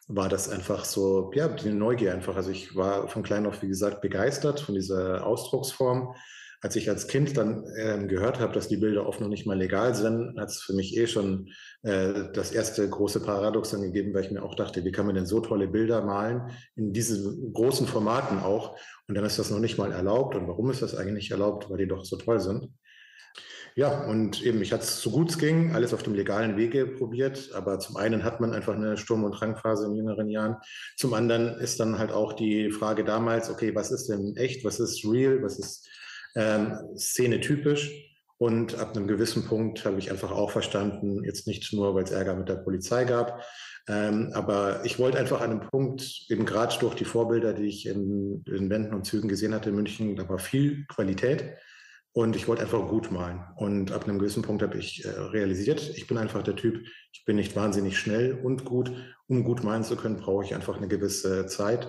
war das einfach so, ja, die Neugier einfach. Also ich war von klein auf, wie gesagt, begeistert von dieser Ausdrucksform. Als ich als Kind dann äh, gehört habe, dass die Bilder oft noch nicht mal legal sind, hat es für mich eh schon äh, das erste große Paradoxon gegeben, weil ich mir auch dachte, wie kann man denn so tolle Bilder malen, in diesen großen Formaten auch, und dann ist das noch nicht mal erlaubt. Und warum ist das eigentlich erlaubt? Weil die doch so toll sind. Ja, und eben, ich hatte es so gut es ging, alles auf dem legalen Wege probiert. Aber zum einen hat man einfach eine Sturm- und Drangphase in jüngeren Jahren. Zum anderen ist dann halt auch die Frage damals, okay, was ist denn echt, was ist real, was ist ähm, Szene-typisch? Und ab einem gewissen Punkt habe ich einfach auch verstanden, jetzt nicht nur, weil es Ärger mit der Polizei gab, ähm, aber ich wollte einfach an einem Punkt, eben gerade durch die Vorbilder, die ich in, in Wänden und Zügen gesehen hatte in München, da war viel Qualität Und ich wollte einfach gut malen. Und ab einem gewissen Punkt habe ich äh, realisiert, ich bin einfach der Typ, ich bin nicht wahnsinnig schnell und gut. Um gut malen zu können, brauche ich einfach eine gewisse Zeit.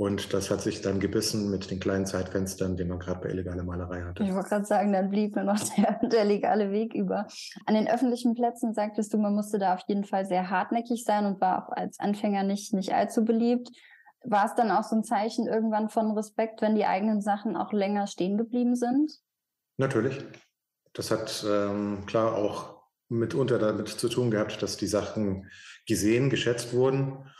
Und das hat sich dann gebissen mit den kleinen Zeitfenstern, die man gerade bei illegaler Malerei hatte. Ich wollte gerade sagen, dann blieb nur noch der, der, legale Weg über. An den öffentlichen Plätzen sagtest du, man musste da auf jeden Fall sehr hartnäckig sein und war auch als Anfänger nicht, nicht allzu beliebt. War es dann auch so ein Zeichen irgendwann von Respekt, wenn die eigenen Sachen auch länger stehen geblieben sind? Natürlich. Das hat ähm, klar auch mitunter damit zu tun gehabt, dass die Sachen gesehen, geschätzt wurden.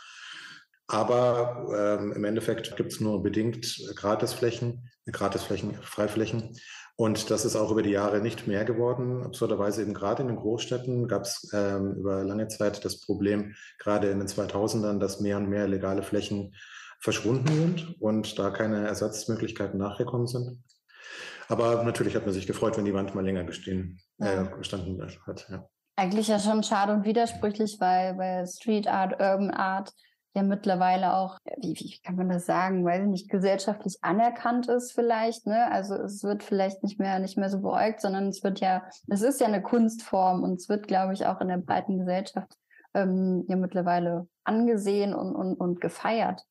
Aber ähm, im Endeffekt gibt es nur bedingt Gratisflächen, Gratisflächen, Freiflächen. Und das ist auch über die Jahre nicht mehr geworden. Absurderweise eben gerade in den Großstädten gab es ähm, über lange Zeit das Problem, gerade in den 2000ern, dass mehr und mehr legale Flächen verschwunden sind und da keine Ersatzmöglichkeiten nachgekommen sind. Aber natürlich hat man sich gefreut, wenn die Wand mal länger gestehen, ja. äh, gestanden hat. Ja. Eigentlich ja schon schade und widersprüchlich, weil, weil Street Art, Urban Art ja mittlerweile auch, wie, wie kann man das sagen, weil nicht gesellschaftlich anerkannt ist vielleicht, ne? Also es wird vielleicht nicht mehr nicht mehr so beäugt, sondern es wird ja, es ist ja eine Kunstform und es wird, glaube ich, auch in der breiten Gesellschaft ähm, ja mittlerweile angesehen und, und, und gefeiert.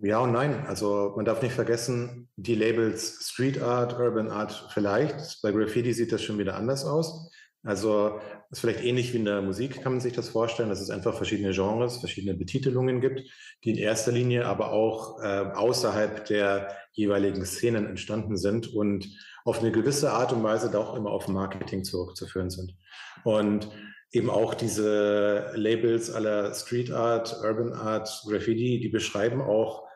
Ja und nein. Also man darf nicht vergessen, die Labels Street Art, Urban Art vielleicht. Bei Graffiti sieht das schon wieder anders aus. Also ist vielleicht ähnlich wie in der Musik, kann man sich das vorstellen, dass es einfach verschiedene Genres, verschiedene Betitelungen gibt, die in erster Linie aber auch äh, außerhalb der jeweiligen Szenen entstanden sind und auf eine gewisse Art und Weise doch immer auf Marketing zurückzuführen sind. Und eben auch diese Labels aller Street Art, Urban Art, Graffiti, die beschreiben auch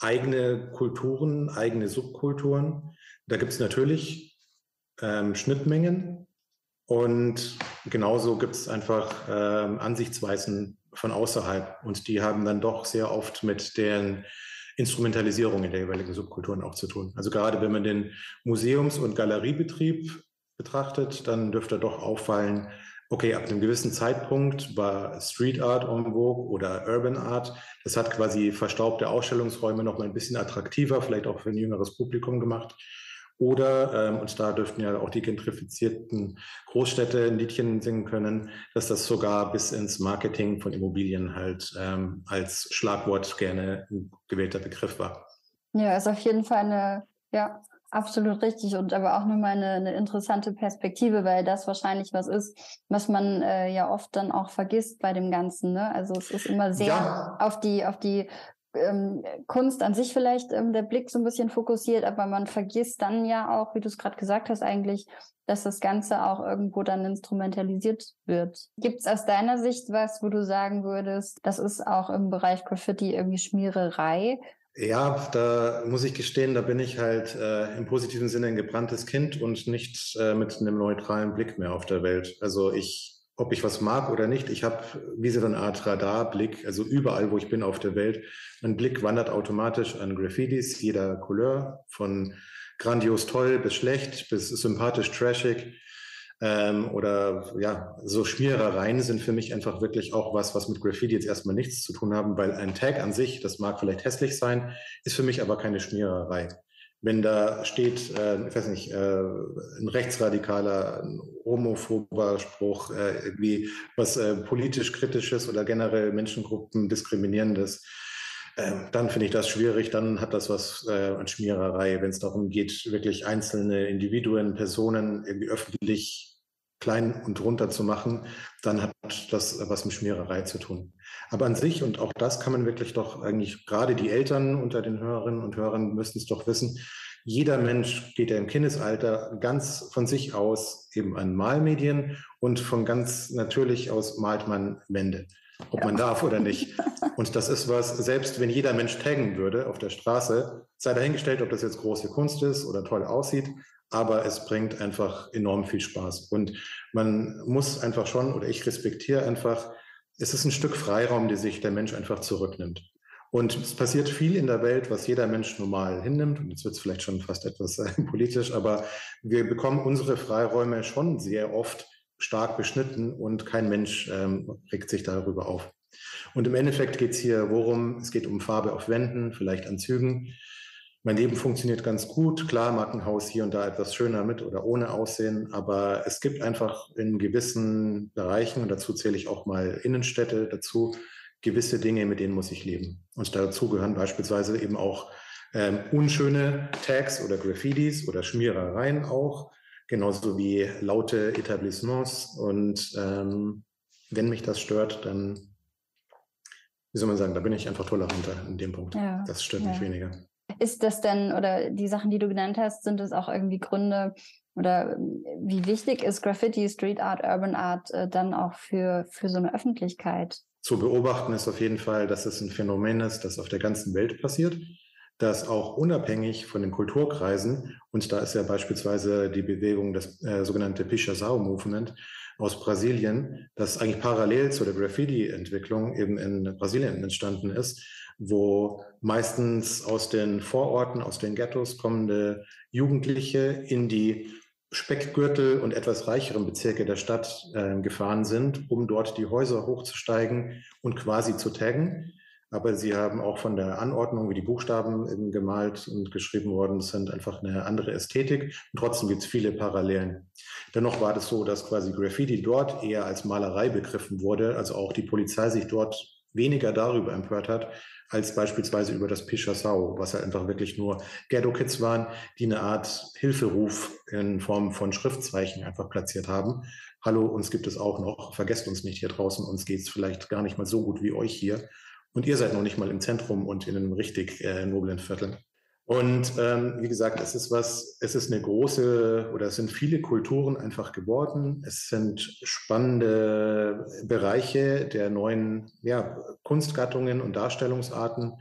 eigene Kulturen, eigene Subkulturen. Da gibt es natürlich ähm, Schnittmengen und genauso gibt es einfach ähm, Ansichtsweisen von außerhalb und die haben dann doch sehr oft mit den Instrumentalisierung der jeweiligen Subkulturen auch zu tun. Also gerade wenn man den Museums- und Galeriebetrieb betrachtet, dann dürfte doch auffallen, okay, ab einem gewissen Zeitpunkt war Street Art en vogue oder Urban Art. Das hat quasi verstaubte Ausstellungsräume noch mal ein bisschen attraktiver, vielleicht auch für ein jüngeres Publikum gemacht. Oder, ähm, und da dürften ja auch die gentrifizierten Großstädte ein Liedchen singen können, dass das sogar bis ins Marketing von Immobilien halt ähm, als Schlagwort gerne ein gewählter Begriff war. Ja, ist auf jeden Fall eine ja, Absolut richtig und aber auch nochmal eine, eine interessante Perspektive, weil das wahrscheinlich was ist, was man äh, ja oft dann auch vergisst bei dem Ganzen. Ne? Also es ist immer sehr ja. auf die auf die ähm, Kunst an sich vielleicht ähm, der Blick so ein bisschen fokussiert, aber man vergisst dann ja auch, wie du es gerade gesagt hast, eigentlich, dass das Ganze auch irgendwo dann instrumentalisiert wird. Gibt es aus deiner Sicht was, wo du sagen würdest, das ist auch im Bereich Graffiti irgendwie Schmiererei? Ja, da muss ich gestehen, da bin ich halt äh, im positiven Sinne ein gebranntes Kind und nicht äh, mit einem neutralen Blick mehr auf der Welt. Also ich, ob ich was mag oder nicht, ich habe wie so eine Art Radarblick, also überall, wo ich bin auf der Welt. Mein Blick wandert automatisch an Graffitis jeder Couleur, von grandios toll bis schlecht, bis sympathisch trashig ähm, oder ja, so Schmierereien sind für mich einfach wirklich auch was, was mit Graffiti jetzt erstmal nichts zu tun haben, weil ein Tag an sich, das mag vielleicht hässlich sein, ist für mich aber keine Schmiererei. Wenn da steht, äh, ich weiß nicht, äh, ein rechtsradikaler, ein homophober Spruch, äh, irgendwie was äh, politisch kritisches oder generell Menschengruppen diskriminierendes, ähm, dann finde ich das schwierig, dann hat das was äh, an Schmiererei, wenn es darum geht, wirklich einzelne Individuen, Personen irgendwie öffentlich klein und runter zu machen, dann hat das was mit Schmiererei zu tun. Aber an sich, und auch das kann man wirklich doch eigentlich, gerade die Eltern unter den Hörerinnen und Hörern müssten es doch wissen, jeder Mensch geht ja im Kindesalter ganz von sich aus eben an Malmedien und von ganz natürlich aus malt man Wände, ob ja. man darf oder nicht. Und das ist was, selbst wenn jeder Mensch taggen würde auf der Straße, sei dahingestellt, ob das jetzt große Kunst ist oder toll aussieht, aber es bringt einfach enorm viel Spaß. Und man muss einfach schon, oder ich respektiere einfach, es ist ein Stück Freiraum, die sich der Mensch einfach zurücknimmt. Und es passiert viel in der Welt, was jeder Mensch normal hinnimmt. Und jetzt wird es vielleicht schon fast etwas äh, politisch, aber wir bekommen unsere Freiräume schon sehr oft stark beschnitten und kein Mensch ähm, regt sich darüber auf. Und im Endeffekt geht es hier worum? Es geht um Farbe auf Wänden, vielleicht an Zügen. Mein Leben funktioniert ganz gut. Klar mag ein Haus hier und da etwas schöner mit oder ohne aussehen, aber es gibt einfach in gewissen Bereichen, und dazu zähle ich auch mal Innenstädte dazu, gewisse Dinge, mit denen muss ich leben. Und dazu gehören beispielsweise eben auch ähm, unschöne Tags oder Graffitis oder Schmierereien auch, genauso wie laute Etablissements. Und ähm, wenn mich das stört, dann, wie soll man sagen, da bin ich einfach toleranter in dem Punkt. Ja, das stört ja. mich weniger. Ist das denn, oder die Sachen, die du genannt hast, sind es auch irgendwie Gründe, oder wie wichtig ist Graffiti, Street Art, Urban Art äh, dann auch für, für so eine Öffentlichkeit? Zu beobachten ist auf jeden Fall, dass es ein Phänomen ist, das auf der ganzen Welt passiert, das auch unabhängig von den Kulturkreisen, und da ist ja beispielsweise die Bewegung, das äh, sogenannte Pichasau-Movement aus Brasilien, das eigentlich parallel zu der Graffiti-Entwicklung eben in Brasilien entstanden ist, wo meistens aus den Vororten, aus den Ghettos kommende Jugendliche in die Speckgürtel und etwas reicheren Bezirke der Stadt äh, gefahren sind, um dort die Häuser hochzusteigen und quasi zu taggen. Aber sie haben auch von der Anordnung, wie die Buchstaben eben gemalt und geschrieben worden sind, einfach eine andere Ästhetik. Und trotzdem gibt es viele Parallelen. Dennoch war das so, dass quasi Graffiti dort eher als Malerei begriffen wurde, also auch die Polizei sich dort weniger darüber empört hat, als beispielsweise über das Pichassau, was halt einfach wirklich nur Ghetto-Kids waren, die eine Art Hilferuf in Form von Schriftzeichen einfach platziert haben. Hallo, uns gibt es auch noch, vergesst uns nicht hier draußen, uns geht es vielleicht gar nicht mal so gut wie euch hier. Und ihr seid noch nicht mal im Zentrum und in einem richtig äh, noblen Viertel. Und ähm, wie gesagt, es ist was, es ist eine große oder es sind viele Kulturen einfach geworden. Es sind spannende Bereiche der neuen ja, Kunstgattungen und Darstellungsarten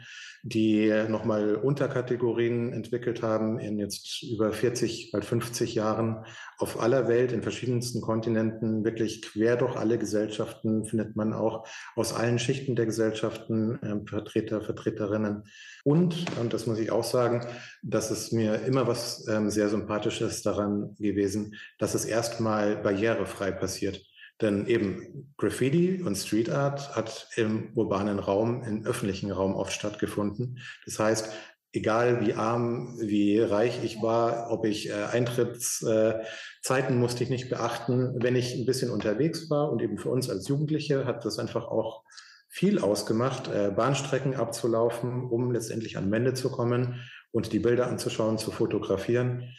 die nochmal Unterkategorien entwickelt haben in jetzt über 40, bald 50 Jahren auf aller Welt, in verschiedensten Kontinenten, wirklich quer durch alle Gesellschaften findet man auch aus allen Schichten der Gesellschaften äh, Vertreter, Vertreterinnen. Und, und das muss ich auch sagen, dass es mir immer was ähm, sehr Sympathisches daran gewesen, dass es erstmal barrierefrei passiert. Denn eben Graffiti und Street Art hat im urbanen Raum, im öffentlichen Raum oft stattgefunden. Das heißt, egal wie arm, wie reich ich war, ob ich äh, Eintrittszeiten äh, musste ich nicht beachten. Wenn ich ein bisschen unterwegs war und eben für uns als Jugendliche hat das einfach auch viel ausgemacht, äh, Bahnstrecken abzulaufen, um letztendlich an Wände zu kommen und die Bilder anzuschauen, zu fotografieren.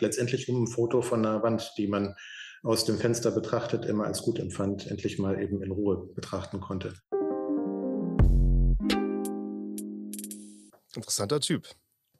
Letztendlich um ein Foto von einer Wand, die man aus dem Fenster betrachtet immer als gut empfand, endlich mal eben in Ruhe betrachten konnte. Interessanter Typ.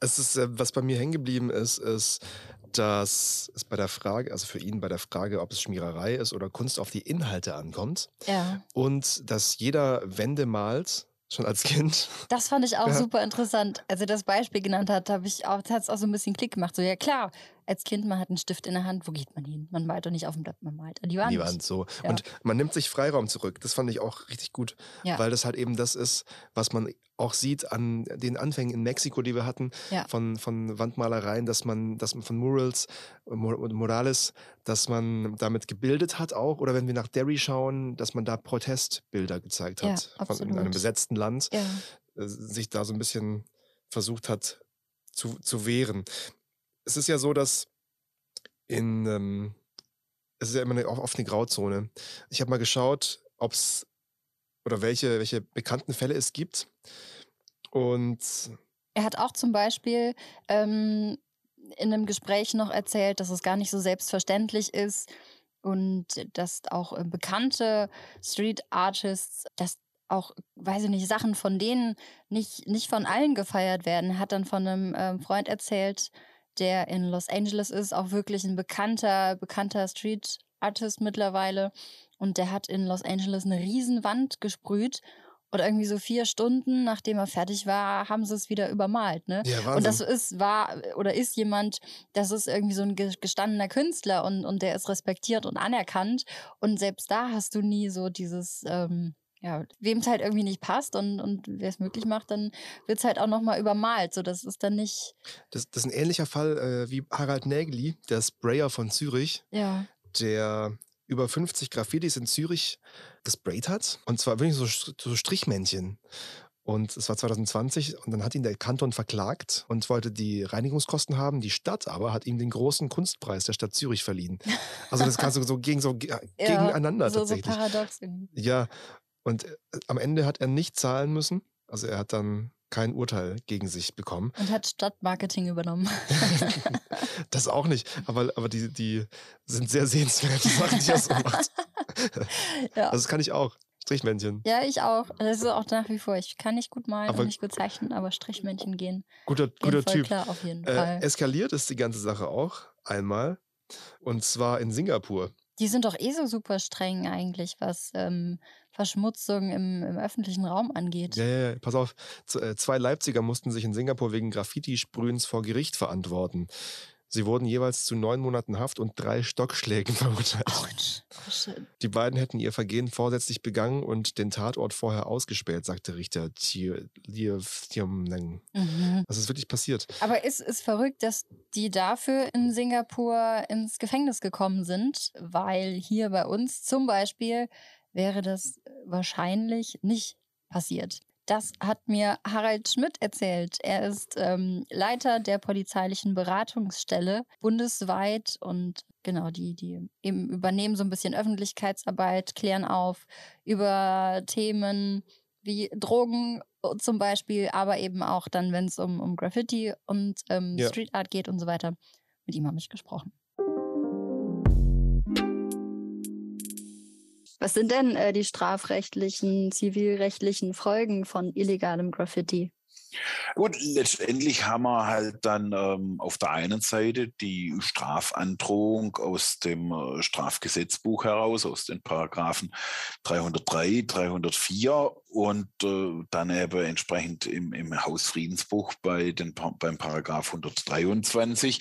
Es ist, äh, was bei mir hängen geblieben ist, ist, dass es bei der Frage, also für ihn bei der Frage, ob es Schmiererei ist oder Kunst, auf die Inhalte ankommt. Ja. Und dass jeder Wände malt, schon als Kind. Das fand ich auch ja. super interessant. Als er das Beispiel genannt hat, habe ich auch, hat es auch so ein bisschen Klick gemacht. So, ja klar, als Kind, man hat einen Stift in der Hand, wo geht man hin? Man malt doch nicht auf dem Blatt, man malt an die Wand. Die Wand, so. Ja. Und man nimmt sich Freiraum zurück. Das fand ich auch richtig gut, ja. weil das halt eben das ist, was man auch sieht an den Anfängen in Mexiko, die wir hatten, ja. von, von Wandmalereien, dass man, dass man von Murals, Morales, dass man damit gebildet hat auch. Oder wenn wir nach Derry schauen, dass man da Protestbilder gezeigt hat von in einem besetzten Land, äh, sich da so ein bisschen versucht hat zu, zu wehren es ist ja so, dass in, ähm, es ist ja immer eine, oft eine Grauzone. Ich habe mal geschaut, ob es oder welche, welche bekannten Fälle es gibt. Und er hat auch zum Beispiel ähm, in einem Gespräch noch erzählt, dass es gar nicht so selbstverständlich ist und dass auch äh, bekannte Street Artists, dass auch, weiß ich nicht, Sachen von denen nicht, nicht von allen gefeiert werden. Er hat dann von einem ähm, Freund erzählt, der in Los Angeles ist, auch wirklich ein bekannter, bekannter Street Artist mittlerweile. Und der hat in Los Angeles eine Riesenwand gesprüht. Und irgendwie so vier Stunden, nachdem er fertig war, haben sie es wieder übermalt. Ne? Ja, und das ist, war oder ist jemand, das ist irgendwie so ein gestandener Künstler und, und der ist respektiert und anerkannt. Und selbst da hast du nie so dieses, ähm, ja, wem es halt irgendwie nicht passt und, und wer es möglich macht, dann wird es halt auch nochmal übermalt. So, das ist dann nicht. Das, das ist ein ähnlicher Fall äh, wie Harald Nägeli, der Sprayer von Zürich. Ja. Der über 50 Graffitis in Zürich gesprayt hat. Und zwar wirklich so, so Strichmännchen. Und es war 2020 und dann hat ihn der Kanton verklagt und wollte die Reinigungskosten haben. Die Stadt aber hat ihm den großen Kunstpreis der Stadt Zürich verliehen. Also das Ganze so gegen so ja, gegeneinander so, tatsächlich. So paradox. Ja, und äh, am Ende hat er nicht zahlen müssen. Also er hat dann kein Urteil gegen sich bekommen. Und hat Stadtmarketing übernommen. das auch nicht, aber, aber die, die sind sehr sehenswert, die Sachen, die er so macht. ja. Also das kann ich auch. Strichmännchen. Ja, ich auch. Das ist auch nach wie vor. Ich kann nicht gut malen aber und nicht gut zeichnen, aber Strichmännchen gehen. Guter, gehen guter Typ. Klar, auf jeden äh, Fall. Eskaliert ist die ganze Sache auch einmal. Und zwar in Singapur. Die sind doch eh so super streng eigentlich, was ähm, Verschmutzung im, im, öffentlichen Raum angeht. Ja, ja, ja. pass auf. Äh, zwei Leipziger mussten sich in Singapur wegen Graffiti-Sprühens vor Gericht verantworten. Sie wurden jeweils zu neun Monaten Haft und drei Stockschlägen verurteilt. Ouch. Die beiden hätten ihr Vergehen vorsätzlich begangen und den Tatort vorher ausgespäht, sagte Richter Mhm. Das ist wirklich passiert. Aber es ist verrückt, dass die dafür in Singapur ins Gefängnis gekommen sind, weil hier bei uns zum Beispiel wäre das wahrscheinlich nicht passiert. Das hat mir Harald Schmidt erzählt. Er ist ähm, Leiter der polizeilichen Beratungsstelle bundesweit und genau, die, die eben übernehmen so ein bisschen Öffentlichkeitsarbeit, klären auf über Themen wie Drogen äh, zum Beispiel, aber eben auch dann, wenn es um, um Graffiti und ähm, ja. Street Art geht und so weiter. Mit ihm habe ich gesprochen. Was sind denn äh, die strafrechtlichen, zivilrechtlichen Folgen von illegalem Graffiti? Gut, letztendlich haben wir halt dann ähm, auf der einen Seite die Strafandrohung aus dem äh, Strafgesetzbuch heraus, aus den Paragraphen 303, 304 und äh, dann eben entsprechend im, im Hausfriedensbuch bei den, beim Paragraph 123.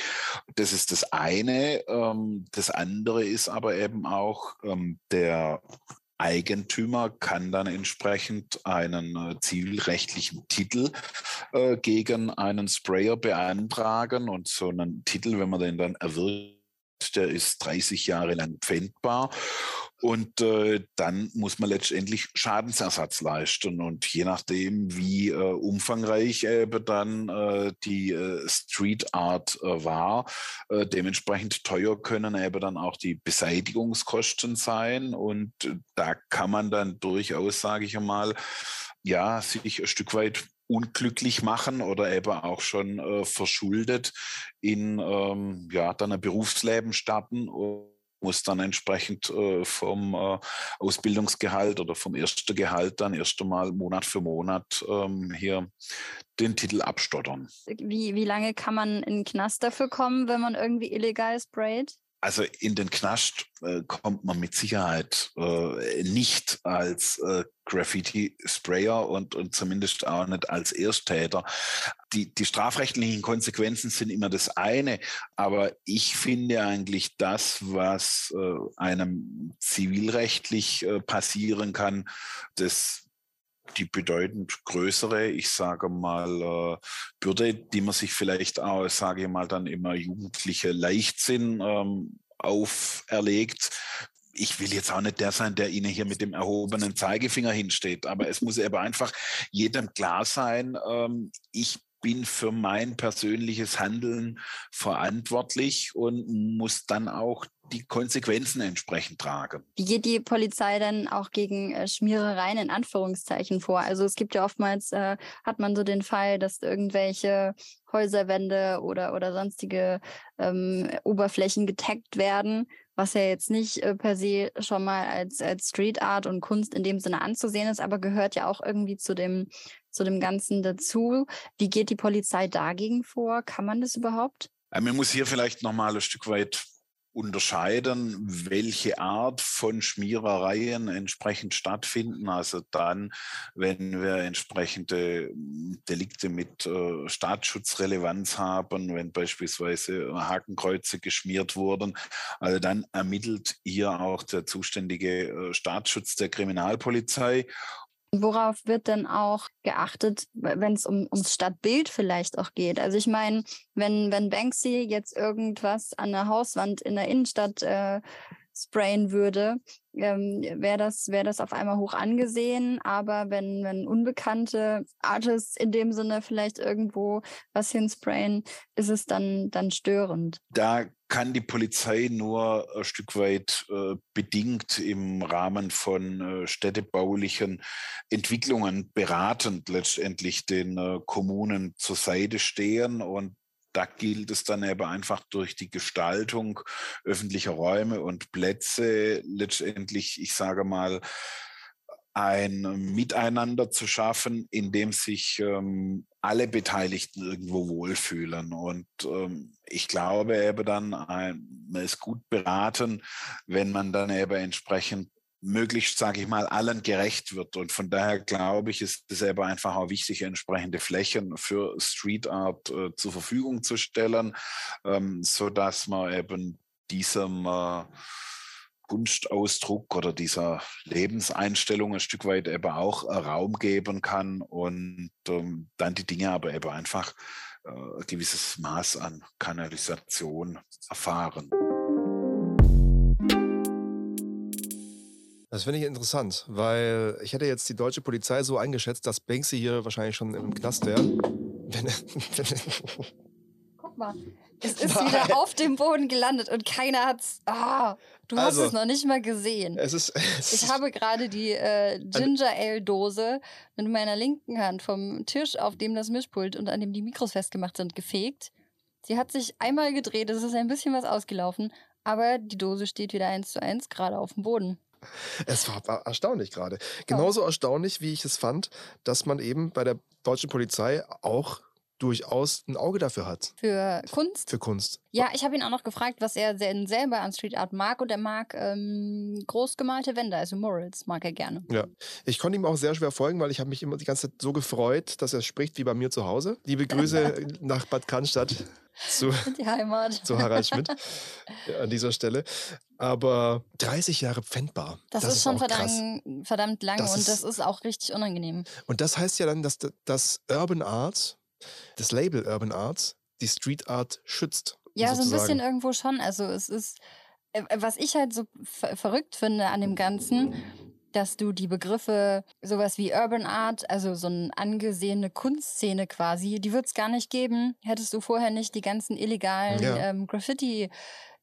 Das ist das eine. Ähm, das andere ist aber eben auch ähm, der Eigentümer kann dann entsprechend einen äh, zivilrechtlichen Titel äh, gegen einen Sprayer beantragen. Und so einen Titel, wenn man den dann erwirbt, der ist 30 Jahre lang pfändbar und äh, dann muss man letztendlich Schadensersatz leisten. Und je nachdem, wie äh, umfangreich eben dann äh, die äh, Street Art äh, war, äh, dementsprechend teuer können eben dann auch die Beseitigungskosten sein. Und da kann man dann durchaus, sage ich einmal, ja, sich ein Stück weit unglücklich machen oder eben auch schon äh, verschuldet in ähm, ja dann ein Berufsleben starten muss dann entsprechend äh, vom äh, Ausbildungsgehalt oder vom ersten Gehalt dann erst einmal Monat für Monat ähm, hier den Titel abstottern. Wie, wie lange kann man in den Knast dafür kommen, wenn man irgendwie illegal sprayt? Also in den Knast äh, kommt man mit Sicherheit äh, nicht als äh, Graffiti-Sprayer und, und zumindest auch nicht als Ersttäter. Die, die strafrechtlichen Konsequenzen sind immer das eine, aber ich finde eigentlich das, was äh, einem zivilrechtlich äh, passieren kann, das die bedeutend größere, ich sage mal, äh, Bürde, die man sich vielleicht auch, sage ich mal, dann immer jugendliche Leichtsinn ähm, auferlegt. Ich will jetzt auch nicht der sein, der Ihnen hier mit dem erhobenen Zeigefinger hinsteht, aber es muss eben einfach jedem klar sein, ähm, ich bin für mein persönliches Handeln verantwortlich und muss dann auch die Konsequenzen entsprechend tragen. Wie geht die Polizei denn auch gegen äh, Schmierereien in Anführungszeichen vor? Also es gibt ja oftmals, äh, hat man so den Fall, dass irgendwelche Häuserwände oder, oder sonstige ähm, Oberflächen getaggt werden, was ja jetzt nicht äh, per se schon mal als, als Street Art und Kunst in dem Sinne anzusehen ist, aber gehört ja auch irgendwie zu dem, zu dem Ganzen dazu. Wie geht die Polizei dagegen vor? Kann man das überhaupt? Man muss hier vielleicht nochmal ein Stück weit unterscheiden, welche Art von Schmierereien entsprechend stattfinden. Also dann, wenn wir entsprechende hm, Delikte mit äh, Staatsschutzrelevanz haben, wenn beispielsweise Hakenkreuze geschmiert wurden, also dann ermittelt hier auch der zuständige äh, Staatsschutz der Kriminalpolizei Worauf wird denn auch geachtet, wenn es um, ums Stadtbild vielleicht auch geht? Also ich meine, wenn, wenn Banksy jetzt irgendwas an der Hauswand in der Innenstadt äh, sprayen würde, ähm, wäre das, wär das auf einmal hoch angesehen. Aber wenn, wenn unbekannte Artists in dem Sinne vielleicht irgendwo was hinsprayen, ist es dann, dann störend. Da kann die Polizei nur ein Stück weit äh, bedingt im Rahmen von äh, städtebaulichen Entwicklungen beratend letztendlich den äh, Kommunen zur Seite stehen und da gilt es dann eben einfach durch die Gestaltung öffentlicher Räume und Plätze letztendlich, ich sage mal, ein Miteinander zu schaffen, in dem sich ähm, alle Beteiligten irgendwo wohlfühlen. Und ähm, ich glaube eben dann, man ist gut beraten, wenn man dann eben entsprechend möglichst, sage ich mal, allen gerecht wird. Und von daher glaube ich, ist es eben einfach auch wichtig, entsprechende Flächen für Street Art äh, zur Verfügung zu stellen, ähm, so man eben diesem äh, Kunstausdruck oder dieser Lebenseinstellung ein Stück weit eben auch äh, Raum geben kann und ähm, dann die Dinge aber eben einfach äh, ein gewisses Maß an Kanalisation erfahren. Das finde ich interessant, weil ich hätte jetzt die deutsche Polizei so eingeschätzt, dass Banksy hier wahrscheinlich schon im Knast wäre. Guck mal, es ist Nein. wieder auf dem Boden gelandet und keiner hat's. Ah, du also, hast es noch nicht mal gesehen. Es ist, es ich habe gerade die äh, Ginger Ale Dose mit meiner linken Hand vom Tisch, auf dem das Mischpult und an dem die Mikros festgemacht sind, gefegt. Sie hat sich einmal gedreht, es ist ein bisschen was ausgelaufen, aber die Dose steht wieder eins zu eins gerade auf dem Boden. Es war erstaunlich gerade. Genauso erstaunlich, wie ich es fand, dass man eben bei der deutschen Polizei auch durchaus ein Auge dafür hat. Für Kunst? Für Kunst. Ja, ich habe ihn auch noch gefragt, was er selber an Street Art mag und er mag ähm, großgemalte Wände, also Murals mag er gerne. Ja, ich konnte ihm auch sehr schwer folgen, weil ich habe mich immer die ganze Zeit so gefreut, dass er spricht wie bei mir zu Hause. Liebe Grüße nach Bad Cannstatt zu, die Heimat. zu Harald Schmidt an dieser Stelle. Aber 30 Jahre pfändbar. Das, das ist, ist, schon verdammt, verdammt lang das und ist, das ist auch richtig unangenehm. Und das heißt ja dann, dass das Urban Art das Label Urban Arts die Street Art schützt. Ja, sozusagen. so ein bisschen irgendwo schon. Also es ist, äh, was ich halt so verrückt finde an dem Ganzen, dass du die Begriffe sowas wie Urban Art, also so eine angesehene Kunstszene quasi, die wird es gar nicht geben, hättest du vorher nicht die ganzen illegalen ja. ähm, Graffiti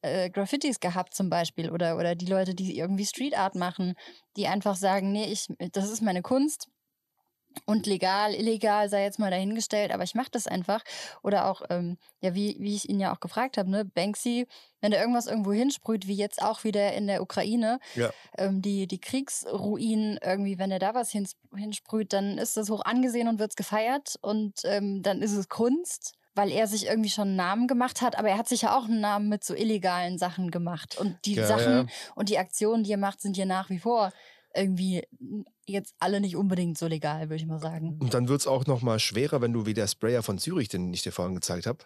äh, Graffitis gehabt zum Beispiel oder, oder die Leute, die irgendwie Street Art machen, die einfach sagen, nee, ich, das ist meine Kunst, und legal, illegal sei jetzt mal dahingestellt, aber ich mache das einfach. Oder auch, ähm, ja, wie, wie ich ihn ja auch gefragt habe, ne, Banksy, wenn er irgendwas irgendwo hinsprüht, wie jetzt auch wieder in der Ukraine, ja. ähm, die, die Kriegsruinen irgendwie, wenn er da was hins, hinsprüht, dann ist das hoch angesehen und wird gefeiert und ähm, dann ist es Kunst weil er sich irgendwie schon einen Namen gemacht hat, aber er hat sich ja auch einen Namen mit so illegalen Sachen gemacht. Und die ja, Sachen ja. und die Aktionen, die er macht, sind ja nach wie vor irgendwie jetzt alle nicht unbedingt so legal, würde ich mal sagen. Und dann wird es auch noch mal schwerer, wenn du wie der Sprayer von Zürich, den ich dir vorhin gezeigt habe,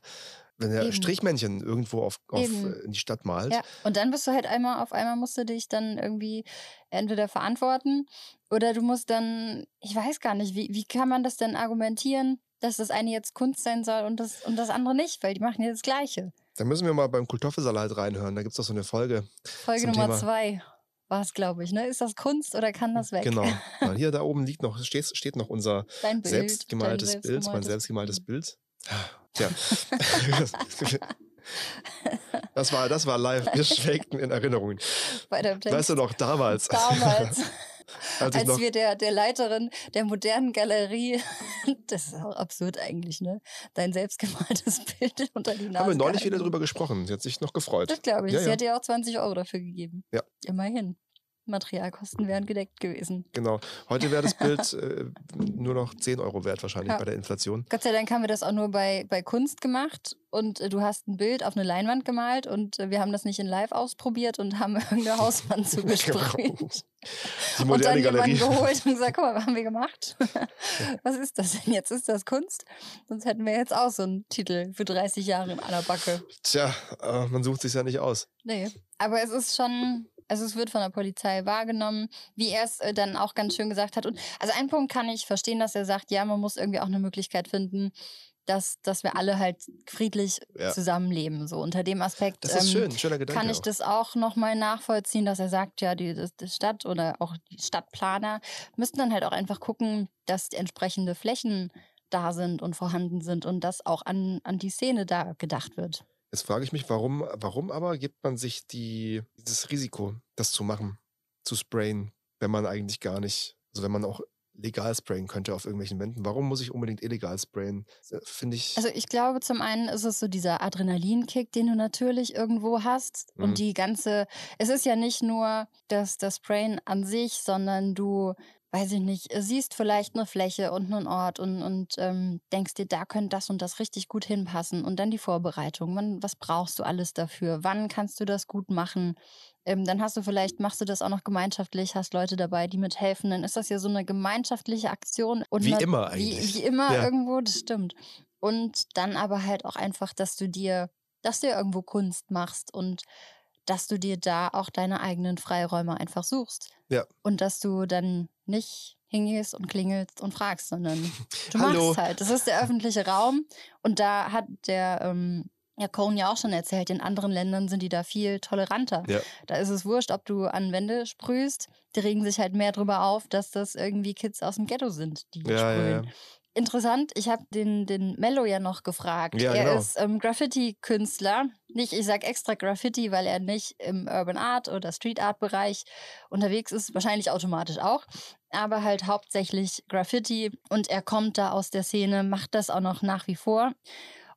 wenn er Eben. Strichmännchen irgendwo auf, auf äh, in die Stadt malt. Ja, und dann bist du halt einmal, auf einmal musst du dich dann irgendwie entweder verantworten oder du musst dann, ich weiß gar nicht, wie, wie kann man das denn argumentieren, dass das eine jetzt Kunst sein soll und das, und das andere nicht, weil die machen ja das Gleiche. Da müssen wir mal beim Kultoffelsalat reinhören, da gibt es doch so eine Folge. Folge Nummer Thema. zwei war es, glaube ich. Ne? Ist das Kunst oder kann das weg? Genau. Ja, hier da oben liegt noch, steht, steht noch unser Bild, selbstgemaltes Bild, mein selbstgemaltes Bild. Tja. das, war, das war live. Wir schwelgten in Erinnerungen. Weißt du noch, damals. Damals. als, als wir der, der Leiterin der modernen Galerie, das ist auch absurd eigentlich, ne? Dein selbstgemaltes Bild unter die Nase. Haben wir neulich wieder drüber gesprochen. Sie hat sich noch gefreut. Das glaube ich. Ja, Sie ja. hat dir auch 20 Euro dafür gegeben. Ja. Immerhin. Materialkosten wären gedeckt gewesen. Genau. Heute wäre das Bild äh, nur noch 10 Euro wert wahrscheinlich ja. bei der Inflation. Gott sei Dank haben wir das auch nur bei, bei Kunst gemacht und äh, du hast ein Bild auf eine Leinwand gemalt und äh, wir haben das nicht in live ausprobiert und haben irgendeine Hausmann zugesprüht. Die moderne und dann Galerie. jemanden geholt und gesagt, guck mal, was haben wir gemacht? was ist das denn jetzt? Ist das Kunst? Sonst hätten wir jetzt auch so einen Titel für 30 Jahre in einer Backe. Tja, äh, man sucht sich ja nicht aus. Nee, aber es ist schon also es wird von der Polizei wahrgenommen, wie er es äh, dann auch ganz schön gesagt hat. Und also einen Punkt kann ich verstehen, dass er sagt, ja, man muss irgendwie auch eine Möglichkeit finden, dass, dass wir alle halt friedlich ja. zusammenleben. So unter dem Aspekt das ist ähm, schön, schöner Gedanke kann ich auch. das auch nochmal nachvollziehen, dass er sagt, ja, die, die Stadt oder auch die Stadtplaner müssten dann halt auch einfach gucken, dass entsprechende Flächen da sind und vorhanden sind und dass auch an, an die Szene da gedacht wird. Jetzt frage ich mich, warum, warum aber gibt man sich die, dieses Risiko, das zu machen, zu sprayen, wenn man eigentlich gar nicht, also wenn man auch legal sprayen könnte auf irgendwelchen Wänden. Warum muss ich unbedingt illegal sprayen? Äh, finde ich. Also ich glaube, zum einen ist es so dieser Adrenalinkick, den du natürlich irgendwo hast. Mhm. Und die ganze, es ist ja nicht nur das, das Sprayen an sich, sondern du weiß ich nicht, siehst vielleicht eine Fläche und einen Ort und, und ähm, denkst dir, da könnte das und das richtig gut hinpassen. Und dann die Vorbereitung. Wann, was brauchst du alles dafür? Wann kannst du das gut machen? Ähm, dann hast du vielleicht, machst du das auch noch gemeinschaftlich, hast Leute dabei, die mithelfen. Dann ist das ja so eine gemeinschaftliche Aktion. Und wie eine, immer eigentlich. Wie, wie immer ja. irgendwo, das stimmt. Und dann aber halt auch einfach, dass du dir, dass du irgendwo Kunst machst und dass du dir da auch deine eigenen Freiräume einfach suchst. Ja. Und dass du dann nicht hingehst und klingelst und fragst, sondern du Hallo. machst halt. Das ist der öffentliche Raum und da hat der ähm, ja, Cohn ja auch schon erzählt, in anderen Ländern sind die da viel toleranter. Ja. Da ist es wurscht, ob du an Wände sprühst. Die regen sich halt mehr drüber auf, dass das irgendwie Kids aus dem Ghetto sind, die ja, sprühen. Ja, Interessant, ich habe den, den Mello ja noch gefragt. Ja, er genau. ist ähm, Graffiti-Künstler. Nicht, ich sage extra Graffiti, weil er nicht im Urban Art oder Street Art Bereich unterwegs ist, wahrscheinlich automatisch auch, aber halt hauptsächlich Graffiti und er kommt da aus der Szene, macht das auch noch nach wie vor.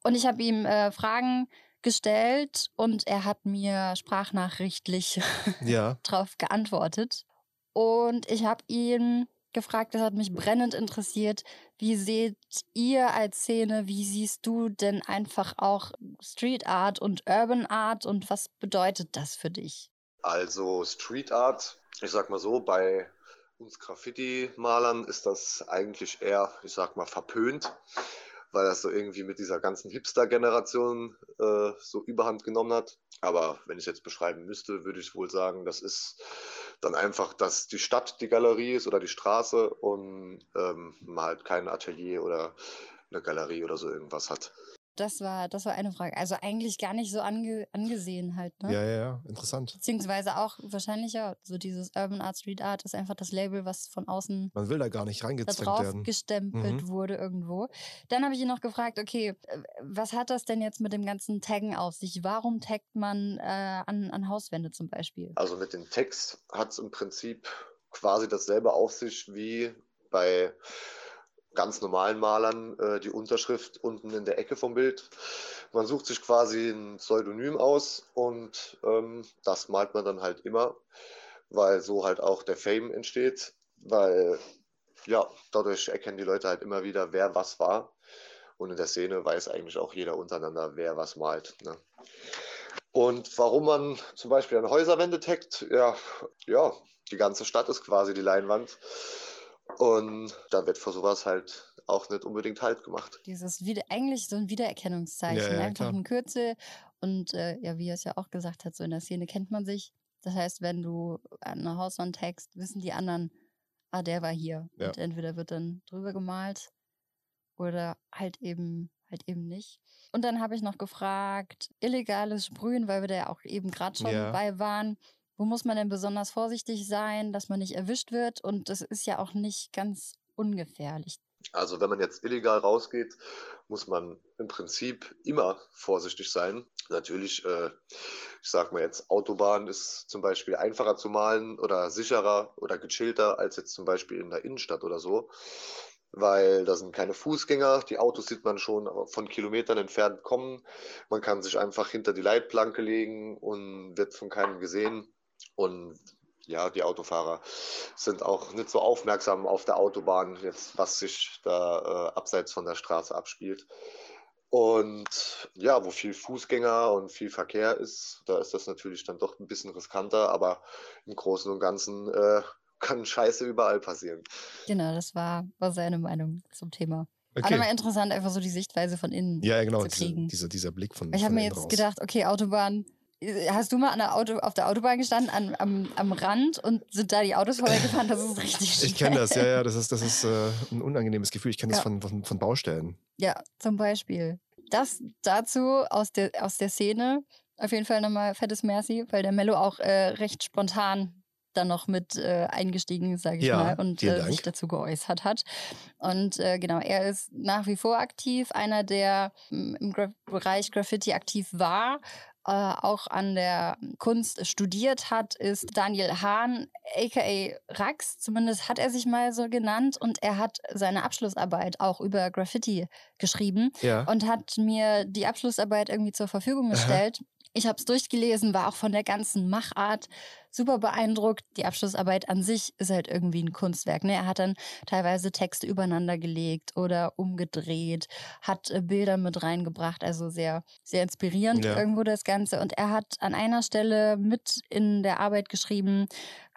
Und ich habe ihm äh, Fragen gestellt und er hat mir sprachnachrichtlich ja. drauf geantwortet. Und ich habe ihn gefragt, das hat mich brennend interessiert. Wie seht ihr als Szene, wie siehst du denn einfach auch Street Art und Urban Art? Und was bedeutet das für dich? Also Street Art, ich sag mal so, bei uns Graffiti-Malern ist das eigentlich eher, ich sag mal, verpönt weil das so irgendwie mit dieser ganzen Hipster-Generation äh, so überhand genommen hat. Aber wenn ich es jetzt beschreiben müsste, würde ich wohl sagen, das ist dann einfach, dass die Stadt die Galerie ist oder die Straße und ähm, man halt kein Atelier oder eine Galerie oder so irgendwas hat. Das war, das war eine Frage. Also eigentlich gar nicht so ange, angesehen halt, ne? Ja, ja, ja, interessant. Beziehungsweise auch wahrscheinlich ja, so dieses Urban Art, Street Art ist einfach das Label, was von außen Man will da gar nicht reingezwängt da drauf werden. gestempelt Mhm. wurde irgendwo. Dann habe ich ihn noch gefragt, okay, äh, was hat das denn jetzt mit dem ganzen Taggen auf sich? Warum taggt man äh, an, an Hauswände zum Beispiel? Also mit dem Text hat es im Prinzip quasi dasselbe auf sich wie bei ganz normalen Malern äh, die Unterschrift unten in der Ecke vom Bild. Man sucht sich quasi ein Pseudonym aus und ähm, das malt man dann halt immer, weil so halt auch der Fame entsteht, weil ja, dadurch erkennen die Leute halt immer wieder, wer was war. Und in der Szene weiß eigentlich auch jeder untereinander, wer was malt. Ne? Und warum man zum Beispiel an Häuserwände taggt, ja, ja, die ganze Stadt ist quasi die Leinwand. Und da wird für sowas halt auch nicht unbedingt Halt gemacht. Dieses wieder, eigentlich so ein Wiedererkennungszeichen, Ja, ja, einfach klar. ein Kürzel. Und äh, ja, wie er es ja auch gesagt hat, so in der Szene kennt man sich. Das heißt, wenn du an eine Hauswand text, wissen die anderen, ah, der war hier. Ja. Und entweder wird dann drüber gemalt oder halt eben halt eben nicht. Und dann habe ich noch gefragt, illegales Sprühen, weil wir da ja auch eben gerade schon Ja. bei waren. Wo muss man denn besonders vorsichtig sein, dass man nicht erwischt wird? Und das ist ja auch nicht ganz ungefährlich. Also wenn man jetzt illegal rausgeht, muss man im Prinzip immer vorsichtig sein. Natürlich, äh, ich sag mal jetzt, Autobahn ist zum Beispiel einfacher zu malen oder sicherer oder gechillter als jetzt zum Beispiel in der Innenstadt oder so. Weil da sind keine Fußgänger, die Autos sieht man schon von Kilometern entfernt kommen. Man kann sich einfach hinter die Leitplanke legen und wird von keinem gesehen. Und ja, die Autofahrer sind auch nicht so aufmerksam auf der Autobahn, jetzt was sich da äh, abseits von der Straße abspielt. Und ja, wo viel Fußgänger und viel Verkehr ist, da ist das natürlich dann doch ein bisschen riskanter, aber im Großen und Ganzen äh, kann Scheiße überall passieren. Genau, das war, war seine Meinung zum Thema. Aber Okay. mal interessant, einfach so die Sichtweise von innen Ja, ja, genau. zu Diese, kriegen. dieser, dieser Blick von. ich habe mir jetzt raus. gedacht, okay, Autobahn Hast du mal der Auto, auf der Autobahn gestanden, an, am, am Rand und sind da die Autos vorbeigefahren? Das ist richtig schwer. Ich kenne das, ja, ja. Das ist, das ist äh, ein unangenehmes Gefühl. Ich kenne ja. das von, von, von Baustellen. Ja, zum Beispiel. Das dazu aus der, aus der Szene. Auf jeden Fall nochmal fettes Merci, weil der Mello auch äh, recht spontan dann noch mit äh, eingestiegen, sage ich ja, mal, und äh, sich dazu geäußert hat. Und äh, genau, er ist nach wie vor aktiv, einer, der im Gra Bereich Graffiti aktiv war, äh, auch an der Kunst studiert hat, ist Daniel Hahn, aka Rax, zumindest hat er sich mal so genannt und er hat seine Abschlussarbeit auch über Graffiti geschrieben ja. und hat mir die Abschlussarbeit irgendwie zur Verfügung gestellt. Aha. Ich habe es durchgelesen, war auch von der ganzen Machart super beeindruckt. Die Abschlussarbeit an sich ist halt irgendwie ein Kunstwerk. Ne? Er hat dann teilweise Texte übereinander gelegt oder umgedreht, hat äh, Bilder mit reingebracht, also sehr, sehr inspirierend ja. irgendwo das Ganze. Und er hat an einer Stelle mit in der Arbeit geschrieben,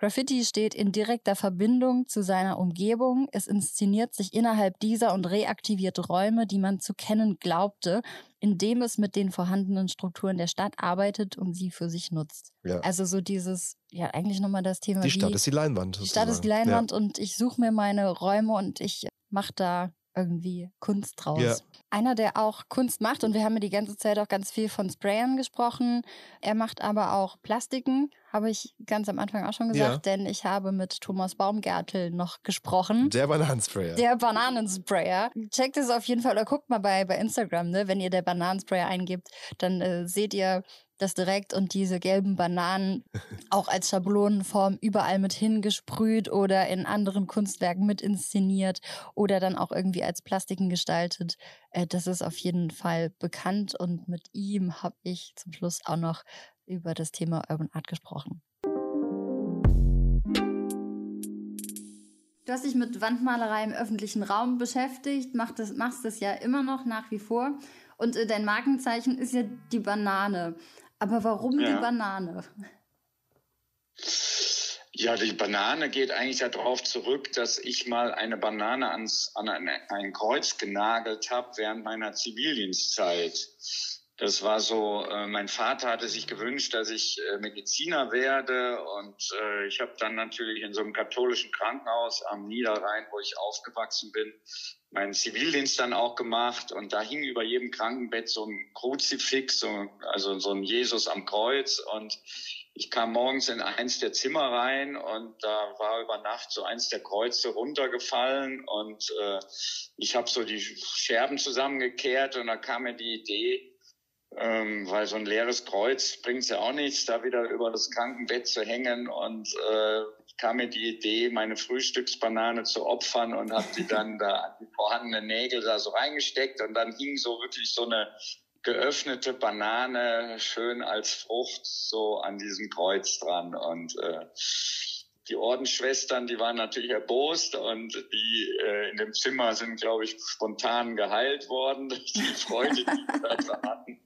Graffiti steht in direkter Verbindung zu seiner Umgebung. Es inszeniert sich innerhalb dieser und reaktiviert Räume, die man zu kennen glaubte, indem es mit den vorhandenen Strukturen der Stadt arbeitet und sie für sich nutzt. Ja. Also so dieses ja eigentlich nochmal das Thema. Die Stadt ist die Leinwand. Die Stadt ist die Leinwand ja. und ich suche mir meine Räume und ich mache da irgendwie Kunst draus. Ja. Einer, der auch Kunst macht, und wir haben ja die ganze Zeit auch ganz viel von Sprayern gesprochen. Er macht aber auch Plastiken, habe ich ganz am Anfang auch schon gesagt, ja. denn ich habe mit Thomas Baumgärtel noch gesprochen. Der Bananensprayer. Der Bananensprayer. Checkt es auf jeden Fall oder guckt mal bei, bei Instagram, ne? wenn ihr der Bananensprayer eingibt, dann äh, seht ihr das direkt und diese gelben Bananen auch als Schablonenform überall mit hingesprüht oder in anderen Kunstwerken mit inszeniert oder dann auch irgendwie als Plastiken gestaltet. Äh, das ist auf jeden Fall bekannt und mit ihm habe ich zum Schluss auch noch über das Thema Urban Art gesprochen. Du hast dich mit Wandmalerei im öffentlichen Raum beschäftigt, machst das, machst das ja immer noch nach wie vor. Und äh, dein Markenzeichen ist ja die Banane. Aber warum ja. die Banane? Ja, die Banane geht eigentlich darauf zurück, dass ich mal eine Banane ans, an ein, ein Kreuz genagelt habe während meiner Zivildienstzeit. Das war so, äh, mein Vater hatte sich gewünscht, dass ich äh, Mediziner werde und äh, ich habe dann natürlich in so einem katholischen Krankenhaus am Niederrhein, wo ich aufgewachsen bin, meinen Zivildienst dann auch gemacht und da hing über jedem Krankenbett so ein Kruzifix, so, also so ein Jesus am Kreuz und ich kam morgens in eins der Zimmer rein und da war über Nacht so eins der Kreuze runtergefallen und äh, ich habe so die Scherben zusammengekehrt und da kam mir die Idee, ähm, weil so ein leeres Kreuz bringt ja auch nichts, da wieder über das Krankenbett zu hängen. Und äh, kam mir die Idee, meine Frühstücksbanane zu opfern und habe die dann da an die vorhandenen Nägel da so reingesteckt. Und dann hing so wirklich so eine geöffnete Banane schön als Frucht so an diesem Kreuz dran. Und äh, die Ordensschwestern, die waren natürlich erbost und die äh, in dem Zimmer sind, glaube ich, spontan geheilt worden durch die Freude, die sie da hatten.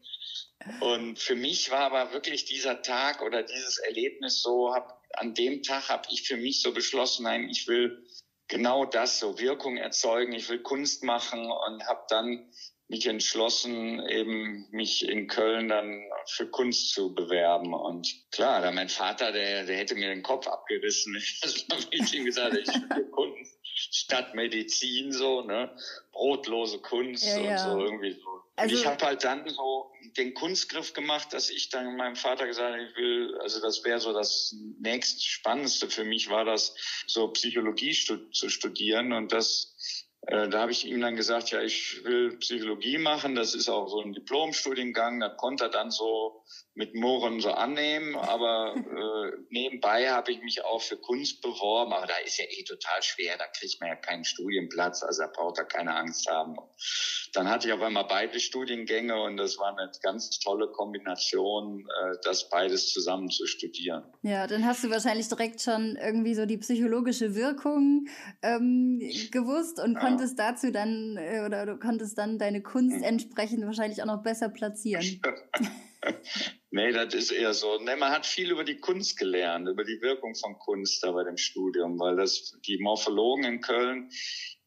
Und für mich war aber wirklich dieser Tag oder dieses Erlebnis so, hab, an dem Tag habe ich für mich so beschlossen, nein, ich will genau das, so Wirkung erzeugen, ich will Kunst machen und habe dann mich entschlossen, eben mich in Köln dann für Kunst zu bewerben. Und klar, da mein Vater, der, der hätte mir den Kopf abgerissen. Also habe ich ihm gesagt, ich will Kunst statt Medizin so, ne? Brotlose Kunst ja, ja. und so irgendwie so. Also, ich habe halt dann so den Kunstgriff gemacht, dass ich dann meinem Vater gesagt habe, ich will, also das wäre so das nächst Spannendste für mich, war das so Psychologie stud zu studieren und das äh, da habe ich ihm dann gesagt, ja, ich will Psychologie machen. Das ist auch so ein Diplomstudiengang. Da konnte er dann so mit Mohren so annehmen. Aber äh, nebenbei habe ich mich auch für Kunst beworben. Aber da ist ja eh total schwer. Da kriegt man ja keinen Studienplatz. Also da braucht er keine Angst haben. Dann hatte ich auf einmal beide Studiengänge und das war eine ganz tolle Kombination, äh, das beides zusammen zu studieren. Ja, dann hast du wahrscheinlich direkt schon irgendwie so die psychologische Wirkung ähm, gewusst und ja konntest dazu dann, äh, oder du konntest dann deine Kunst hm. entsprechend wahrscheinlich auch noch besser platzieren. nee, das ist eher so. Nee, man hat viel über die Kunst gelernt, über die Wirkung von Kunst da bei dem Studium, weil das, die Morphologen in Köln,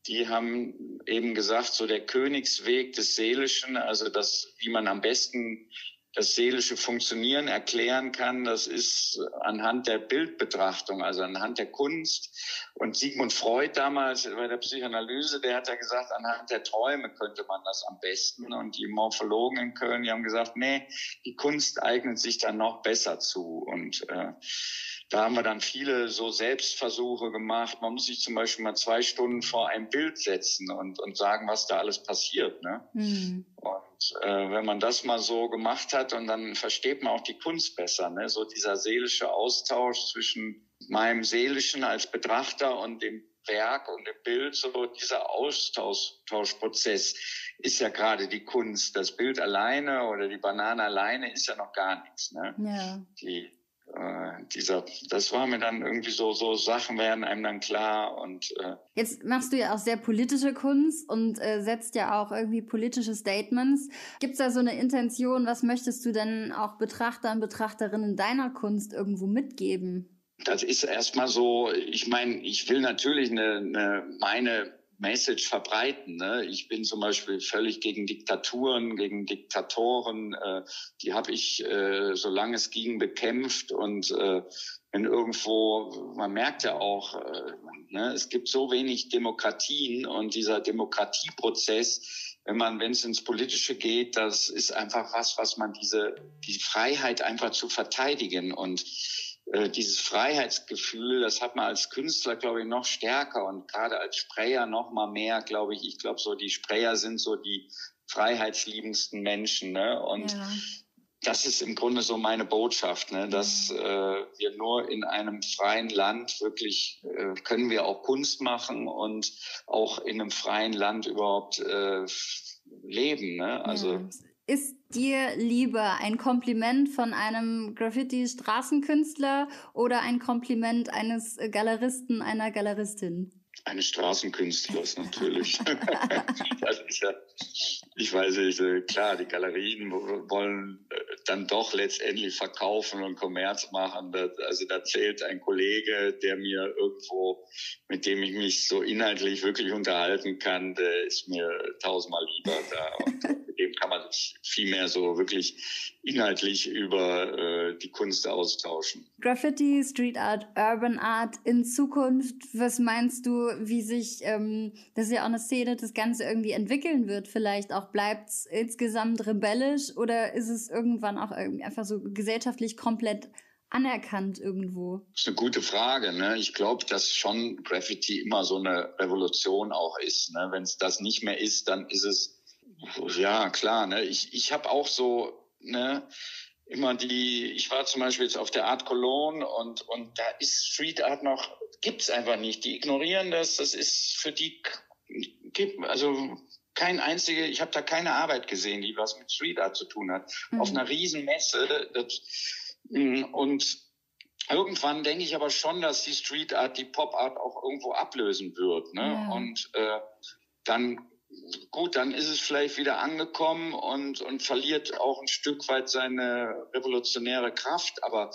die haben eben gesagt, so der Königsweg des Seelischen, also das, wie man am besten das seelische Funktionieren erklären kann, das ist anhand der Bildbetrachtung, also anhand der Kunst. Und Sigmund Freud damals bei der Psychoanalyse, der hat ja gesagt, anhand der Träume könnte man das am besten. Und die Morphologen in Köln, die haben gesagt, nee, die Kunst eignet sich dann noch besser zu. Und äh, da haben wir dann viele so Selbstversuche gemacht. Man muss sich zum Beispiel mal zwei Stunden vor ein Bild setzen und, und sagen, was da alles passiert. Ne? Mhm. Und äh, wenn man das mal so gemacht hat, und dann versteht man auch die Kunst besser. Ne? So dieser seelische Austausch zwischen meinem Seelischen als Betrachter und dem Werk und dem Bild, so dieser Austauschprozess ist ja gerade die Kunst. Das Bild alleine oder die Banane alleine ist ja noch gar nichts. Ne? Ja. Die, äh, dieser, das war mir dann irgendwie so, so Sachen werden einem dann klar und äh jetzt machst du ja auch sehr politische Kunst und äh, setzt ja auch irgendwie politische Statements. Gibt es da so eine Intention? Was möchtest du denn auch Betrachtern, Betrachterinnen deiner Kunst irgendwo mitgeben? Das ist erstmal so, ich meine, ich will natürlich eine, eine meine Message verbreiten. Ne? Ich bin zum Beispiel völlig gegen Diktaturen, gegen Diktatoren. Äh, die habe ich, äh, solange es ging, bekämpft. Und äh, wenn irgendwo, man merkt ja auch, äh, ne, es gibt so wenig Demokratien und dieser Demokratieprozess, wenn man, wenn es ins Politische geht, das ist einfach was, was man diese, die Freiheit einfach zu verteidigen und dieses Freiheitsgefühl, das hat man als Künstler, glaube ich, noch stärker und gerade als Sprayer noch mal mehr, glaube ich. Ich glaube, so die Sprayer sind so die freiheitsliebendsten Menschen. Ne? Und ja. das ist im Grunde so meine Botschaft, ne? dass äh, wir nur in einem freien Land wirklich äh, können wir auch Kunst machen und auch in einem freien Land überhaupt äh, leben. Ne? Also ja ist dir lieber ein Kompliment von einem Graffiti-Straßenkünstler oder ein Kompliment eines Galeristen, einer Galeristin? Eines Straßenkünstlers natürlich. das ist ja, ich weiß nicht, äh, klar, die Galerien wollen äh, dann doch letztendlich verkaufen und Kommerz machen. also da zählt ein Kollege, der mir irgendwo, mit dem ich mich so inhaltlich wirklich unterhalten kann, der ist mir tausendmal lieber da. Und mit dem kann man sich viel mehr so wirklich inhaltlich über äh, die Kunst austauschen. Graffiti, Street Art, Urban Art in Zukunft, was meinst du, wie sich, ähm, das ist ja auch eine Szene, das Ganze irgendwie entwickeln wird vielleicht auch? Bleibt es insgesamt rebellisch oder ist es irgendwann auch irgendwie einfach so gesellschaftlich komplett anerkannt irgendwo? Das ist eine gute Frage. Ne? Ich glaube, dass schon Graffiti immer so eine Revolution auch ist. Ne? Wenn es das nicht mehr ist, dann ist es ja klar. Ne? Ich, ich habe auch so ne, immer die, ich war zum Beispiel jetzt auf der Art Cologne und, und da ist Street Art noch, gibt's einfach nicht. Die ignorieren das, das ist für die, gibt, also kein einzige, ich habe da keine Arbeit gesehen, die was mit Street Art zu tun hat. Mhm. Auf einer riesen Messe. Das, mm, und irgendwann denke ich aber schon, dass die Street Art die Pop Art auch irgendwo ablösen wird. Ne? Ja. Und äh, dann gut, dann ist es vielleicht wieder angekommen und, und verliert auch ein Stück weit seine revolutionäre Kraft. Aber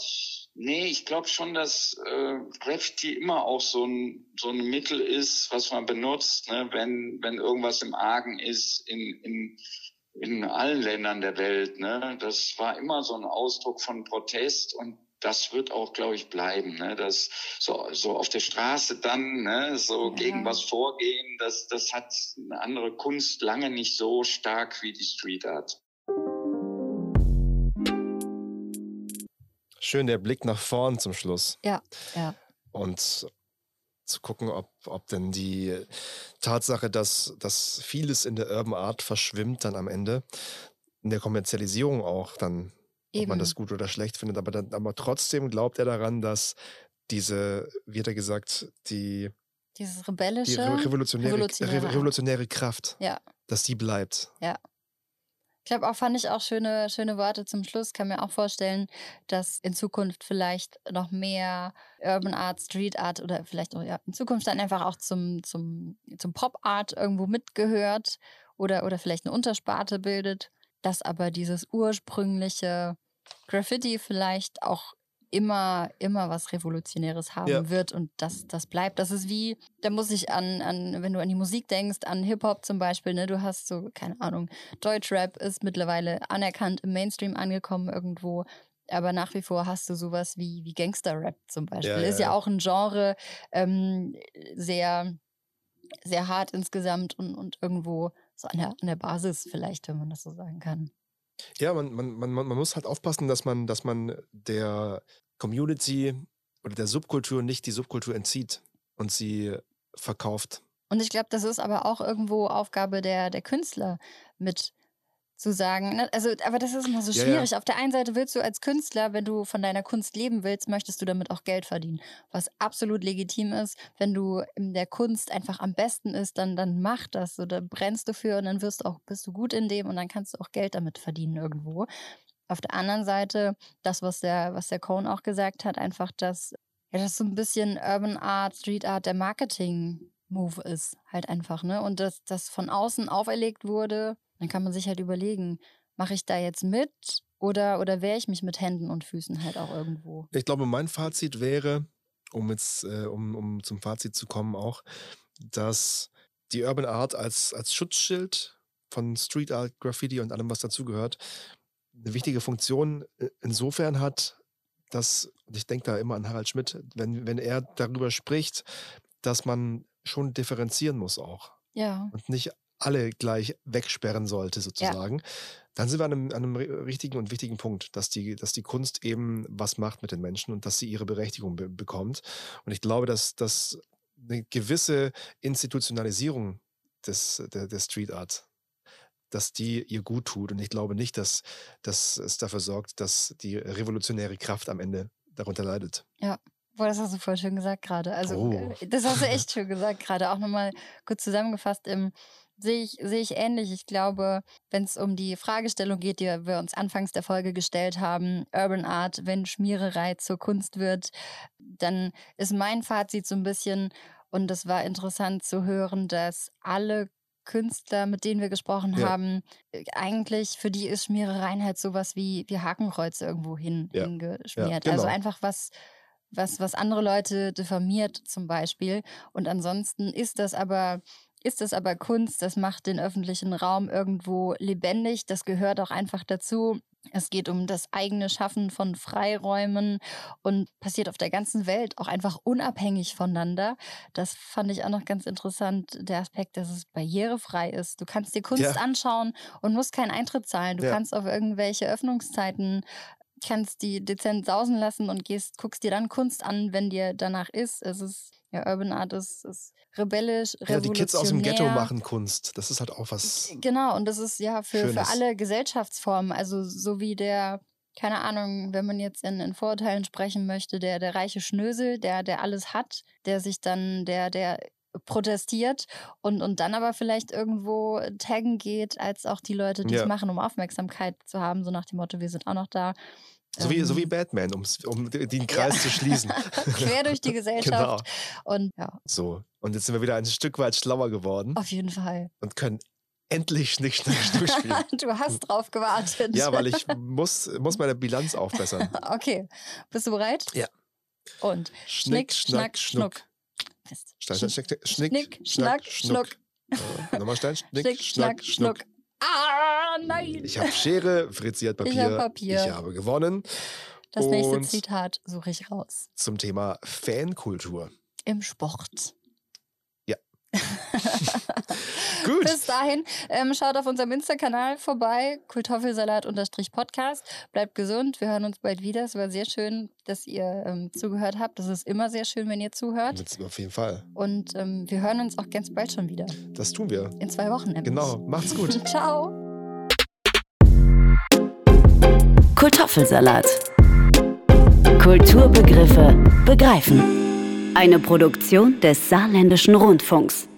nee, ich glaube schon, dass äh, Graffiti immer auch so ein, so ein Mittel ist, was man benutzt, ne? wenn, wenn irgendwas im Argen ist in, in, in allen Ländern der Welt. Ne? Das war immer so ein Ausdruck von Protest und das wird auch, glaube ich, bleiben. Ne? Das so, so auf der Straße dann, ne? so ja. gegen was vorgehen, das, das hat eine andere Kunst lange nicht so stark wie die Street Art. Schön der Blick nach vorn zum Schluss. Ja, ja. Und zu gucken, ob, ob denn die Tatsache, dass, dass vieles in der Urban Art verschwimmt, dann am Ende in der Kommerzialisierung auch dann Eben. ob man das gut oder schlecht findet. Aber, dann, aber trotzdem glaubt er daran, dass diese, wie hat er gesagt, die, Dieses rebellische, die revolutionäre, revolutionäre, revolutionäre Kraft, ja. dass die bleibt. Ja. Ich glaube auch, fand ich auch schöne, schöne Worte zum Schluss. Kann mir auch vorstellen, dass in Zukunft vielleicht noch mehr Urban Art, Street Art oder vielleicht auch ja, in Zukunft dann einfach auch zum, zum, zum Pop Art irgendwo mitgehört oder, oder vielleicht eine Untersparte bildet dass aber dieses ursprüngliche Graffiti vielleicht auch immer, immer was Revolutionäres haben ja. wird und das, das bleibt. Das ist wie, da muss ich an, an, wenn du an die Musik denkst, an Hip-Hop zum Beispiel, ne, du hast so, keine Ahnung, Deutschrap ist mittlerweile anerkannt im Mainstream angekommen irgendwo. Aber nach wie vor hast du sowas wie, wie Gangster-Rap zum Beispiel. Ja, ist ja, ja, auch ein Genre, ähm, sehr, sehr hart insgesamt und, und irgendwo so an der, an der Basis vielleicht, wenn man das so sagen kann. Ja, man, man, man, man muss halt aufpassen, dass man, dass man der Community oder der Subkultur nicht die Subkultur entzieht und sie verkauft. Und ich glaube, das ist aber auch irgendwo Aufgabe der, der Künstler mit zu sagen. Ne? Also, aber das ist immer so schwierig. Ja, ja. Auf der einen Seite willst du als Künstler, wenn du von deiner Kunst leben willst, möchtest du damit auch Geld verdienen. Was absolut legitim ist. Wenn du in der Kunst einfach am besten ist, dann, dann mach das. Oder brennst du für und dann wirst auch, bist du gut in dem und dann kannst du auch Geld damit verdienen irgendwo. Auf der anderen Seite, das, was der, was der Cohn auch gesagt hat, einfach, dass ja, das so ein bisschen Urban Art, Street Art, der Marketing-Move ist, halt einfach, ne? Und dass das von außen auferlegt wurde, dann kann man sich halt überlegen, mache ich da jetzt mit oder, oder wehre ich mich mit Händen und Füßen halt auch irgendwo? Ich glaube, mein Fazit wäre, um jetzt, äh, um, um zum Fazit zu kommen, auch, dass die Urban Art als, als Schutzschild von Street Art, Graffiti und allem, was dazugehört, eine wichtige Funktion äh, insofern hat, dass, und ich denke da immer an Harald Schmidt, wenn, wenn er darüber spricht, dass man schon differenzieren muss auch. Ja. Und nicht alle gleich wegsperren sollte, sozusagen, ja. dann sind wir an einem, an einem, richtigen und wichtigen Punkt, dass die, dass die Kunst eben was macht mit den Menschen und dass sie ihre Berechtigung be bekommt. Und ich glaube, dass, dass eine gewisse Institutionalisierung des, der, der Street Art, dass die ihr gut tut. Und ich glaube nicht, dass, dass es dafür sorgt, dass die revolutionäre Kraft am Ende darunter leidet. Ja. Boah, das hast du voll schön gesagt gerade. Also, oh. Äh, das hast du echt schön gesagt gerade. Auch nochmal kurz zusammengefasst im Sehe ich, sehe ich ähnlich. Ich glaube, wenn es um die Fragestellung geht, die wir uns anfangs der Folge gestellt haben, Urban Art, wenn Schmiererei zur Kunst wird, dann ist mein Fazit so ein bisschen, und es war interessant zu hören, dass alle Künstler, mit denen wir gesprochen ja. haben, äh, eigentlich für die ist Schmierereien halt sowas wie, wie Hakenkreuze irgendwo hin, ja. hingeschmiert. Ja, also genau. Also einfach was, was, was andere Leute diffamiert zum Beispiel. Und ansonsten ist das aber ist es aber Kunst, das macht den öffentlichen Raum irgendwo lebendig, das gehört auch einfach dazu. Es geht um das eigene Schaffen von Freiräumen und passiert auf der ganzen Welt auch einfach unabhängig voneinander. Das fand ich auch noch ganz interessant, der Aspekt, dass es barrierefrei ist. Du kannst dir Kunst ja. anschauen und musst keinen Eintritt zahlen. Du ja. kannst auf irgendwelche Öffnungszeiten kannst die dezent sausen lassen und gehst, guckst dir dann Kunst an, wenn dir danach ist. Es ist ja, Urban Art ist, ist rebellisch, revolutionär. Ja, die Kids aus dem Ghetto machen Kunst. Das ist halt auch was. Genau, und das ist ja für, für alle Gesellschaftsformen. Also so wie der, keine Ahnung, wenn man jetzt in, in Vorurteilen sprechen möchte, der, der reiche Schnösel, der, der alles hat, der sich dann, der, der protestiert und, und dann aber vielleicht irgendwo taggen geht, als auch die Leute, die ja. es machen, um Aufmerksamkeit zu haben, so nach dem Motto, wir sind auch noch da. So wie, so wie ähm. Batman, um den Kreis ja. zu schließen. Quer durch die Gesellschaft. genau. Und ja. So. Und jetzt sind wir wieder ein Stück weit schlauer geworden. Auf jeden Fall. Und können endlich Schnick, Schnack, Schnuck spielen. du hast drauf gewartet. Ja, weil ich muss, muss meine Bilanz aufbessern. okay. Bist du bereit? Ja. Und Schnick, Schnack, Schnuck. Stein, Schnick, Schnick, Schnack, Schnuck. Nochmal Stein, Schnick, Schnack, Schnuck. Ah, nein. Ich habe Schere, Fritzi hat Papier. Ich habe Papier. Ich habe gewonnen. Das nächste Zitat suche ich raus. Zum Thema Fankultur. Im Sport. Ja. Gut. Bis dahin, ähm, schaut auf unserem Insta-Kanal vorbei, Kultoffelsalat-Podcast. Bleibt gesund, wir hören uns bald wieder. Es war sehr schön, dass ihr ähm, zugehört habt. Das ist immer sehr schön, wenn ihr zuhört. Auf jeden Fall. Und ähm, wir hören uns auch ganz bald schon wieder. Das tun wir. In zwei Wochen. Nämlich. Genau, macht's gut. Ciao. Kultoffelsalat. Kulturbegriffe begreifen. Eine Produktion des Saarländischen Rundfunks.